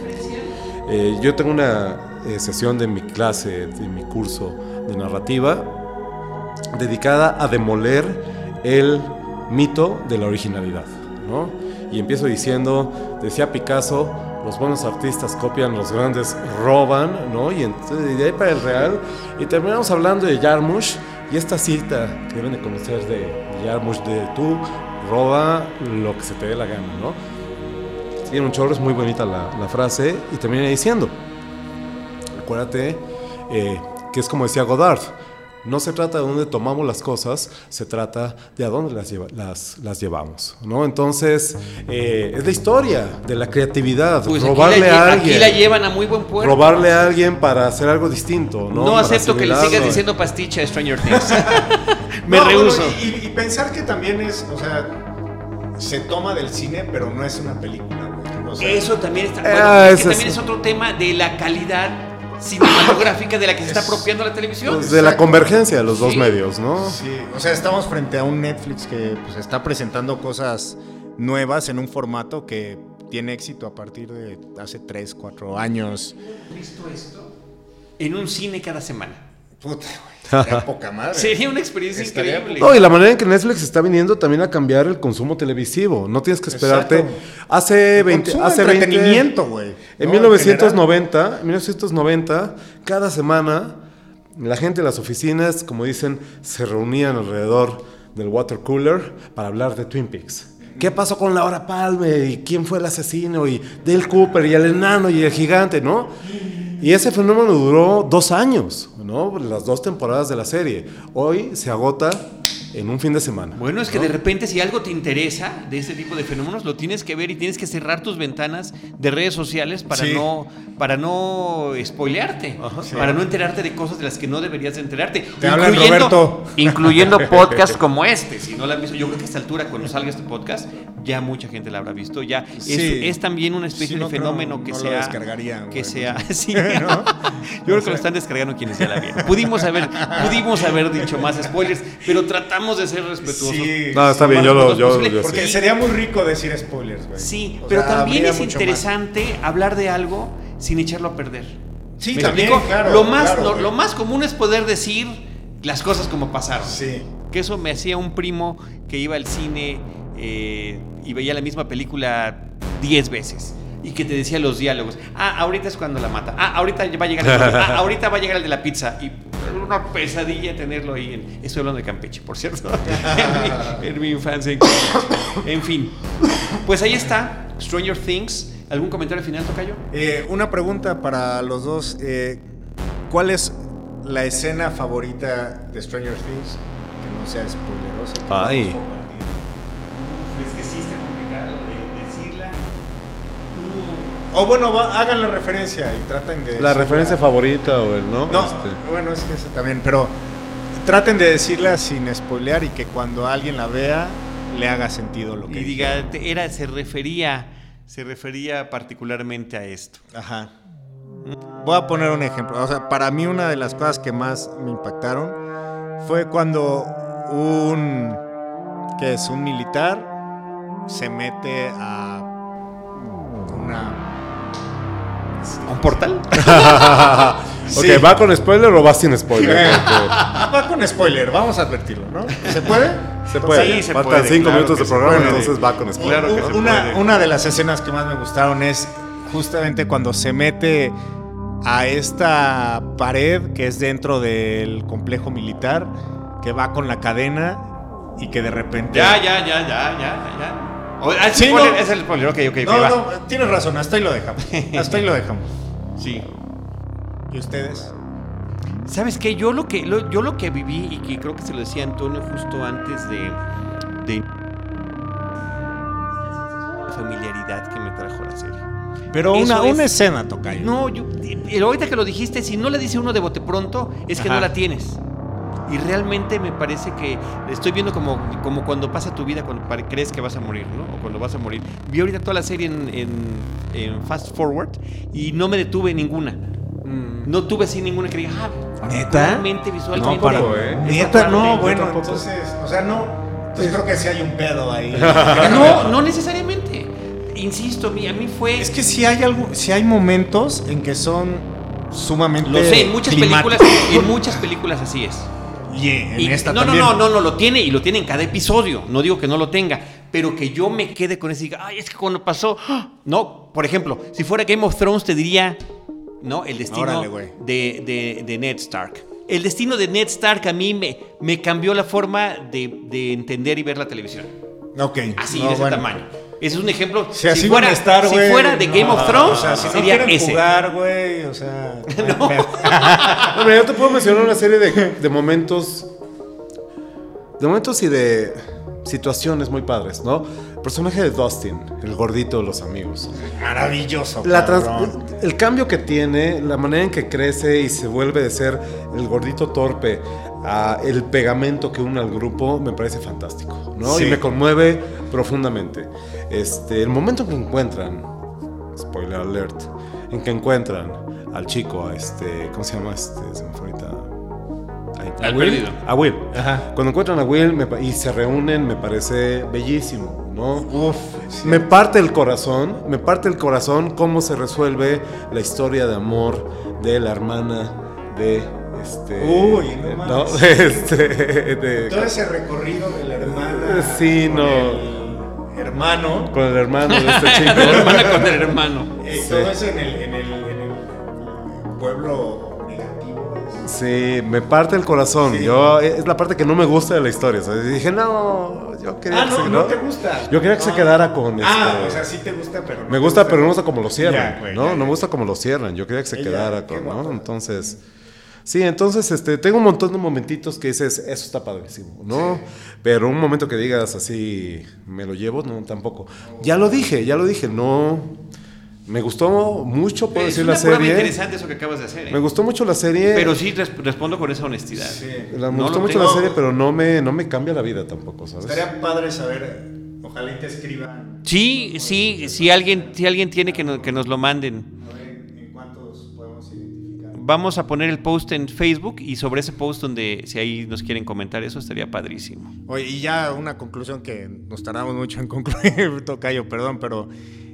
Eh, yo tengo una eh, sesión de mi clase, de mi curso de narrativa, dedicada a demoler el mito de la originalidad, ¿no? Y empiezo diciendo, decía Picasso, los buenos artistas copian, los grandes roban, ¿no? Y entonces, de ahí para el real, y terminamos hablando de Jarmusch, y esta cita que deben de conocer de, Jarmusch, de tú roba lo que se te dé la gana, ¿no? Tiene un chorro, es muy bonita la, la frase, y termina diciendo, acuérdate eh, que es como decía Godard, no se trata de dónde tomamos las cosas, se trata de a dónde las, lleva- las, las llevamos, ¿no? Entonces, eh, es la historia de la creatividad, Pues aquí robarle la a aquí alguien. la llevan a muy buen puerto. Robarle a alguien para hacer algo distinto, ¿no? No, acepto que le sigas diciendo pastiche a Stranger Things. Me No, rehuso. bueno, y, y pensar que también es, o sea, se toma del cine, pero no es una película, güey. O sea, Eso también está. Ah, Bueno, es que también es otro tema de la calidad cinematográfica de la que se está apropiando la televisión. Pues de la convergencia de los dos medios, ¿no? Sí, o sea, estamos frente a un Netflix que pues, está presentando cosas nuevas en un formato que tiene éxito a partir de hace 3, 4 años. visto esto en un cine cada semana. Puta, güey. Sería poca madre. Sería una experiencia Estaría increíble. No, y la manera en que Netflix está viniendo también a cambiar el consumo televisivo. No tienes que esperarte. Exacto. Hace 20, Consumo hace 20 entretenimiento, güey. En ¿no? 1990, en 1990, cada semana la gente de las oficinas, como dicen, se reunían alrededor del water cooler para hablar de Twin Peaks. ¿qué pasó con Laura Palme? ¿Y quién fue el asesino? Y Dale Cooper y el enano y el gigante, ¿no? Y ese fenómeno duró dos años, ¿no? Las dos temporadas de la serie. Hoy se agota en un fin de semana. Bueno, es que de repente si algo te interesa de este tipo de fenómenos, lo tienes que ver y tienes que cerrar tus ventanas de redes sociales para Sí. no para no spoilearte, para no enterarte de cosas de las que no deberías de enterarte. Te hablan, Roberto. Incluyendo podcasts como este. Si no lo han visto, yo creo que a esta altura, cuando salga este podcast, ya mucha gente la habrá visto. Ya es, Sí. es también una especie de fenómeno que no lo sea. descargarían, que güey. sea. Yo creo que lo están descargando quienes ya la vieron. Pudimos haber, pudimos haber dicho más spoilers, pero tratamos de ser respetuosos. Sí. No, está bien, yo lo. Yo, Porque sí. sería muy rico decir spoilers, güey. Sí, O pero sea, también es interesante hablar de algo sin echarlo a perder. Sí, ¿Me también, explico? claro, Lo más, claro, lo, más común es poder decir las cosas como pasaron. Sí. Que eso me hacía un primo que iba al cine eh, y veía la misma película 10 veces. Y que te decía los diálogos. Ah, ahorita es cuando la mata. Ah, ahorita va a llegar el ah, ahorita va a llegar el de la pizza. Y una pesadilla tenerlo ahí. En, estoy hablando de Campeche, por cierto. en, mi, en mi infancia en fin. Pues ahí está. Stranger Things. ¿Algún comentario final, Tocayo? Eh, una pregunta para los dos. eh, ¿Cuál es la escena favorita de Stranger Things? Que no sea spoilerosa. Ay. O bueno, va- hagan la referencia y traten de... La referencia favorita o el, ¿no? No, Este, bueno, es que eso también, pero traten de decirla sin spoilear y que cuando alguien la vea le haga sentido lo que Y diga. era, se refería, se refería particularmente a esto. Ajá. Voy a poner un ejemplo. O sea, para mí una de las cosas que más me impactaron fue cuando un que es un militar se mete a una ¿A un portal? Ok, Sí. ¿va con spoiler o va sin spoiler? Va con spoiler, vamos a advertirlo, ¿no? ¿Se puede? se puede. Sí, se Faltan puede, cinco claro minutos de programa, puede. entonces va con spoiler. Claro que se una, puede. una de las escenas que más me gustaron es justamente cuando se mete a esta pared que es dentro del complejo militar, que va con la cadena y que de repente... Ya, ya, ya, ya, ya, ya. Ah, Sí, no. Es el spoiler, ok, ok, No, va. no, tienes razón, hasta ahí lo dejamos. Hasta ahí lo dejamos. Sí. ¿Y ustedes? ¿Sabes qué? Yo lo que, lo- yo lo que viví, y que creo que se lo decía Antonio justo antes de, de la familiaridad que me trajo la serie. Pero Eso una, es- una escena, Tocayo. No, yo, eh, ahorita que lo dijiste, si no le dice uno de bote pronto, es que Ajá. no la tienes. Y realmente me parece que estoy viendo como, como cuando pasa tu vida, cuando crees que vas a morir, ¿no? O cuando vas a morir. Vi ahorita toda la serie en, en- en Fast Forward y no me detuve en ninguna. No tuve así ninguna que diga, ah, ¿Neta? realmente, visualmente. No, para- ¿eh? Neta, no, padre. bueno, entonces, o sea, no. Entonces creo que sí hay un pedo ahí. No, no necesariamente. Insisto, a mí, a mí fue. Es que sí hay algo, sí hay momentos en que son sumamente lo sé, en muchas películas, en muchas películas así es. Y en Y- esta no, también. no, no, no, no, lo tiene y lo tiene en cada episodio. No digo que no lo tenga, pero que yo me quede con ese y diga, ay, es que cuando pasó. ¡ah! No, por ejemplo, si fuera Game of Thrones, te diría, no, el destino Órale, de, de- de Ned Stark. El destino de Ned Stark a mí me, me cambió la forma de, de entender y ver la televisión. Ok. Así, no, de ese bueno. tamaño. Ese es un ejemplo. Si así fuera, estar, si fuera de no, Game of Thrones, o sea, si no sería quieren ese. jugar, güey, o sea, no. No, yo te puedo mencionar una serie de, de momentos. De momentos y de situaciones muy padres, ¿no? El personaje de Dustin, el gordito de los amigos. Maravilloso. La trans- el cambio que tiene, la manera en que crece y se vuelve de ser el gordito torpe a el pegamento que une al grupo, me parece fantástico, ¿no? Sí. Y me conmueve profundamente. Este, el momento en que encuentran, spoiler alert, en que encuentran al chico, a este, ¿cómo se llama? Este, se me fue ahorita. A- Will. perdido. A Will. Ajá. Cuando encuentran a Will me y se reúnen, me parece bellísimo, ¿no? Uf. sí. Me parte el corazón, me parte el corazón cómo se resuelve la historia de amor de la hermana de este. Uy, no mames. Este, de- Todo ese recorrido de la hermana. Sí, con no. el hermano. con el hermano de este chico. Hermana con el hermano. eh, Sí. Todo eso en el, en el, en el pueblo negativo. es- Sí, me parte el corazón. Sí. Yo es la parte que no me gusta de la historia. o sea, dije, no, yo quería Ah, que no, se, no te gusta. Yo quería que se Ah. quedara con Ah, este- o sea, sí te gusta, pero Me te gusta, pero no me gusta como lo cierran, Ya, güey, ¿no? ya, No me gusta como lo cierran. Yo quería que se Ella, quedara con, ¿no? Entonces, sí, entonces, este, tengo un montón de momentitos que dices, eso está padrísimo, ¿no? Pero un momento que digas así, me lo llevo, no, tampoco. Ya lo dije, ya lo dije, no. Me gustó mucho, puedo es decir una la serie. interesante eso que acabas de hacer. ¿eh? Me gustó mucho la serie. Pero sí res- respondo con esa honestidad. La- me No gustó mucho tengo- la serie, pero no me, no me cambia la vida tampoco, ¿sabes? Estaría padre saber, ojalá y te escriban. Sí, sí, si alguien, si alguien tiene que, no- que nos lo manden. Vamos a poner el post en Facebook y sobre ese post donde si ahí nos quieren comentar eso estaría padrísimo. Oye, y ya una conclusión que nos tardamos mucho en concluir, Tocayo, perdón, pero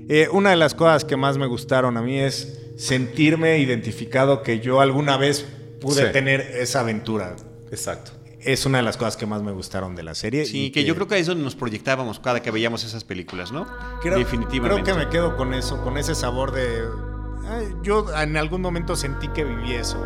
eh, una de las cosas que más me gustaron a mí es sentirme identificado que yo alguna vez pude Sí. tener esa aventura. Exacto. Es una de las cosas que más me gustaron de la serie. Sí, y que yo creo que ahí es donde nos proyectábamos cada que veíamos esas películas, ¿no? Creo, Definitivamente. Creo que me quedo con eso, con ese sabor de... yo en algún momento sentí que viví eso.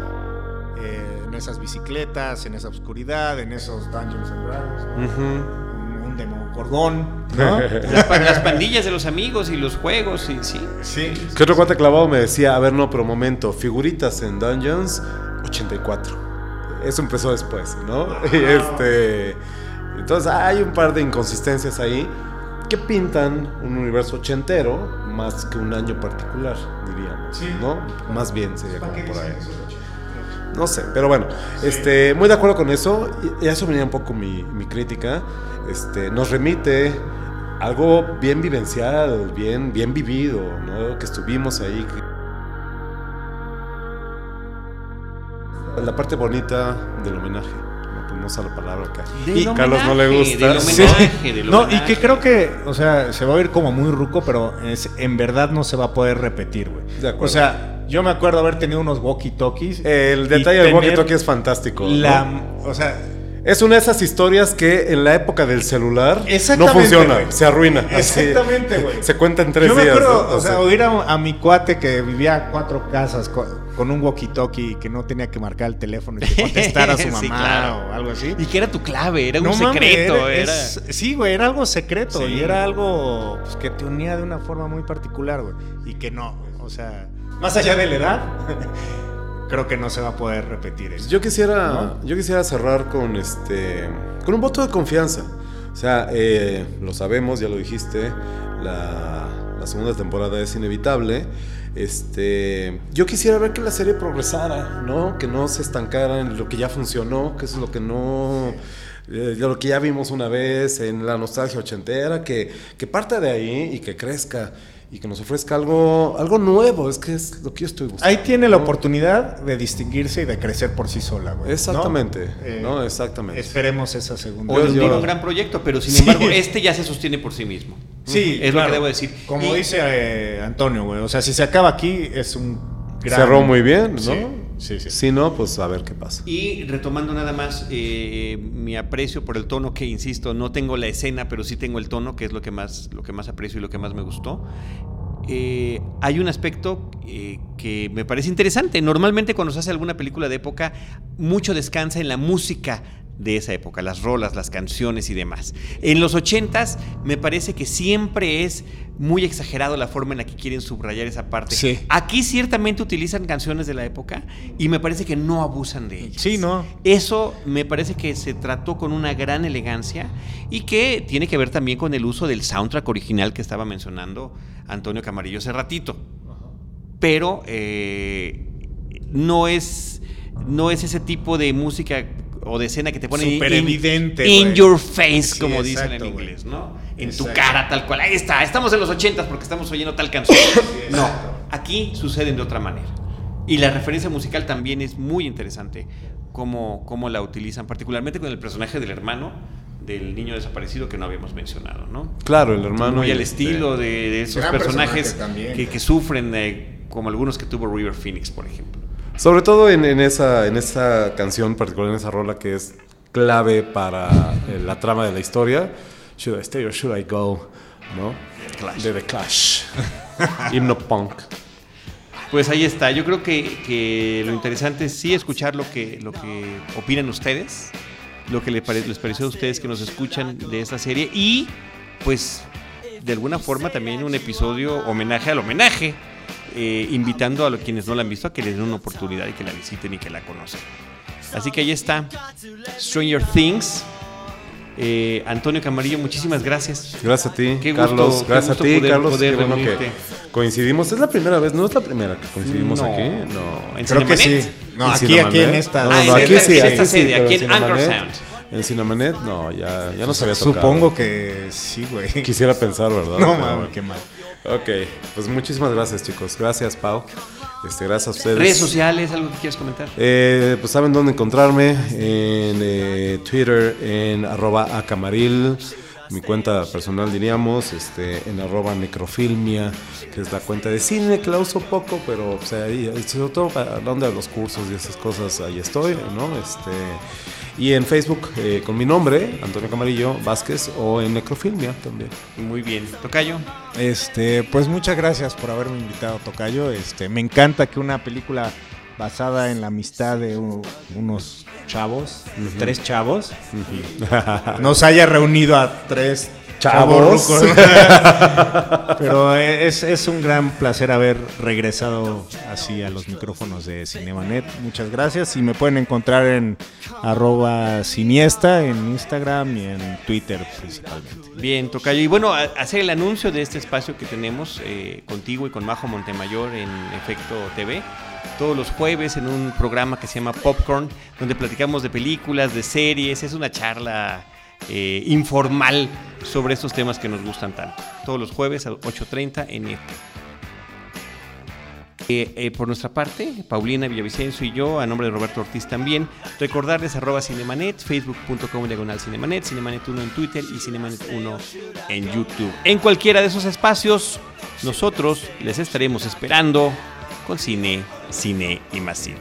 eh, en esas bicicletas, en esa oscuridad, en esos Dungeons and Dragons. Ujú. Un, un demogorgón, ¿no? Las, pa- las pandillas de los amigos y los juegos, y, sí. sí. ¿Qué otro cuate clavado me decía? A ver, no, pero momento, figuritas en Dungeons, 84. Eso empezó después, ¿no? Y este. Entonces hay un par de inconsistencias ahí que pintan un universo ochentero más que un año particular, diríamos, Sí. ¿no? Más bien sería como ¿Para qué por ahí. No sé, pero bueno, este, muy de acuerdo con eso. Y a eso venía un poco mi, mi crítica. Este, nos remite algo bien vivenciado, bien, bien vivido, ¿no? Que estuvimos ahí. La parte bonita del homenaje. No, la palabra acá. Y Carlos no le gusta. del Sí. homenaje, del No, y que creo que, o sea, se va a oír como muy ruco, pero es- en verdad no se va a poder repetir, güey. De acuerdo. O sea, yo me acuerdo haber tenido unos walkie-talkies. El detalle del walkie-talkie es fantástico. o sea, Es una de esas historias que en la época del celular no funciona, se arruina. Exactamente, güey. Se cuenta en tres yo me días. acuerdo, ¿no? o sea, oír a, a mi cuate que vivía a cuatro casas con, un walkie-talkie que no tenía que marcar el teléfono y que contestar a su mamá Sí, claro. o algo así. Y que era tu clave, era un No mames, secreto. era- Era, es- sí, güey, era algo secreto Sí. y era algo pues, que te unía de una forma muy particular, güey. Y que no, o sea, más allá de la edad, creo que no se va a poder repetir eso. Yo quisiera, ¿No? yo quisiera cerrar con este, con un voto de confianza. O sea, eh, lo sabemos, ya lo dijiste, la, la segunda temporada es inevitable. Este, yo quisiera ver que la serie progresara, ¿no? Que no se estancara en lo que ya funcionó, que es lo que no, eh, lo que ya vimos una vez en la nostalgia ochentera, que, que parte de ahí y que crezca y que nos ofrezca algo, algo nuevo. Es que es lo que yo estoy buscando. Ahí tiene la oportunidad de distinguirse y de crecer por sí sola, güey. ¿no? Exactamente, Eh, ¿no? Exactamente. Esperemos esa segunda. Hoy Yo- tiene un gran proyecto, pero sin Sí. embargo, este ya se sostiene por sí mismo. Sí, es claro. lo que debo decir. Como Y- dice eh, Antonio, güey. O sea, si se acaba aquí, es un gran. Cerró muy bien, ¿no? Sí, sí, sí. Si no, pues a ver qué pasa. Y retomando nada más eh, mi aprecio por el tono, que insisto, no tengo la escena, pero sí tengo el tono, que es lo que más, lo que más aprecio y lo que más me gustó. Eh, hay un aspecto eh, que me parece interesante. Normalmente cuando se hace alguna película de época, mucho descansa en la música de esa época, las rolas, las canciones y demás. En los ochentas me parece que siempre es muy exagerado la forma en la que quieren subrayar esa parte. Sí. Aquí ciertamente utilizan canciones de la época y me parece que no abusan de ellas. Sí, no. Eso me parece que se trató con una gran elegancia y que tiene que ver también con el uso del soundtrack original que estaba mencionando Antonio Camarillo hace ratito. Pero eh, no, es, no es ese tipo de música o de escena que te pone Súper in- evidente, in your face, Sí, como dicen en exacto, inglés, ¿no? En Exacto. tu cara, tal cual. Ahí está, estamos en los ochentas porque estamos oyendo tal canción. no, aquí suceden de otra manera. Y la referencia musical también es muy interesante, cómo, cómo la utilizan, particularmente con el personaje del hermano del niño desaparecido que no habíamos mencionado, ¿no? Claro, el hermano. Muy y al este- estilo de, de esos personajes personaje también. que, que sufren, eh, como algunos que tuvo River Phoenix, por ejemplo. Sobre todo en, en esa, en esa canción, particular en esa rola que es clave para eh, la trama de la historia. Should I stay or should I go? ¿No? De The Clash. Himno punk. Pues ahí está. Yo creo que, que lo interesante es sí escuchar lo que, lo que opinan ustedes. lo que les, pare- les pareció a ustedes que nos escuchan de esta serie y pues de alguna forma también un episodio homenaje al homenaje, eh, invitando a los quienes no la han visto a que les den una oportunidad y que la visiten y que la conozcan. Así que ahí está Stranger Things. Eh, Antonio Camarillo, muchísimas gracias. Gracias a ti, Qué gusto- Carlos. qué gracias gusto a ti, poder- Carlos. poder qué bueno que coincidimos. Es la primera vez, no es la primera que coincidimos No, aquí. no, en Creo que sí. No, En aquí, Cinemanet. aquí en esta. No, Ah, no, en aquí sí, en aquí esta sí, serie, pero aquí en Anchor Sound. En Cinemanet, no, ya, ya nos había tocado. Supongo que sí, güey. Quisiera pensar, ¿verdad? No, mames, qué mal. Ok, pues muchísimas gracias, chicos. Gracias, Pau. Este, gracias a ustedes. Redes sociales, algo que quieras comentar. Eh, pues saben dónde encontrarme. En eh, Twitter, en arroba acamaril. Mi cuenta personal diríamos, este, en arroba necrofilmia, que es la cuenta de cine, que la uso poco, pero o sea, ahí, sobre todo para la onda de los cursos y esas cosas, ahí estoy, ¿no? Este, y en Facebook eh, con mi nombre, Antonio Camarillo Vázquez, o en necrofilmia también. Muy bien. Tocayo. Este, pues muchas gracias por haberme invitado, Tocayo. Este, me encanta que una película basada en la amistad de unos chavos, tres chavos, nos haya reunido a tres Chavos. chavos. Pero es, es un gran placer haber regresado así a los micrófonos de Cinemanet. Muchas gracias y me pueden encontrar en arroba siniesta en Instagram y en Twitter principalmente. Bien, Tocayo. Y bueno, hacer el anuncio de este espacio que tenemos eh, contigo y con Majo Montemayor en Efecto TV. Todos los jueves en un programa que se llama Popcorn, donde platicamos de películas, de series. Es una charla eh, informal sobre estos temas que nos gustan tanto. Todos los jueves a 8.30 en EFE. Eh, eh, por nuestra parte, Paulina Villavicencio y yo, a nombre de Roberto Ortiz también, recordarles arroba Cinemanet, facebook.com diagonal Cinemanet, Cinemanet 1 en Twitter y Cinemanet 1 en YouTube. En cualquiera de esos espacios, nosotros les estaremos esperando con cine, cine y más cine.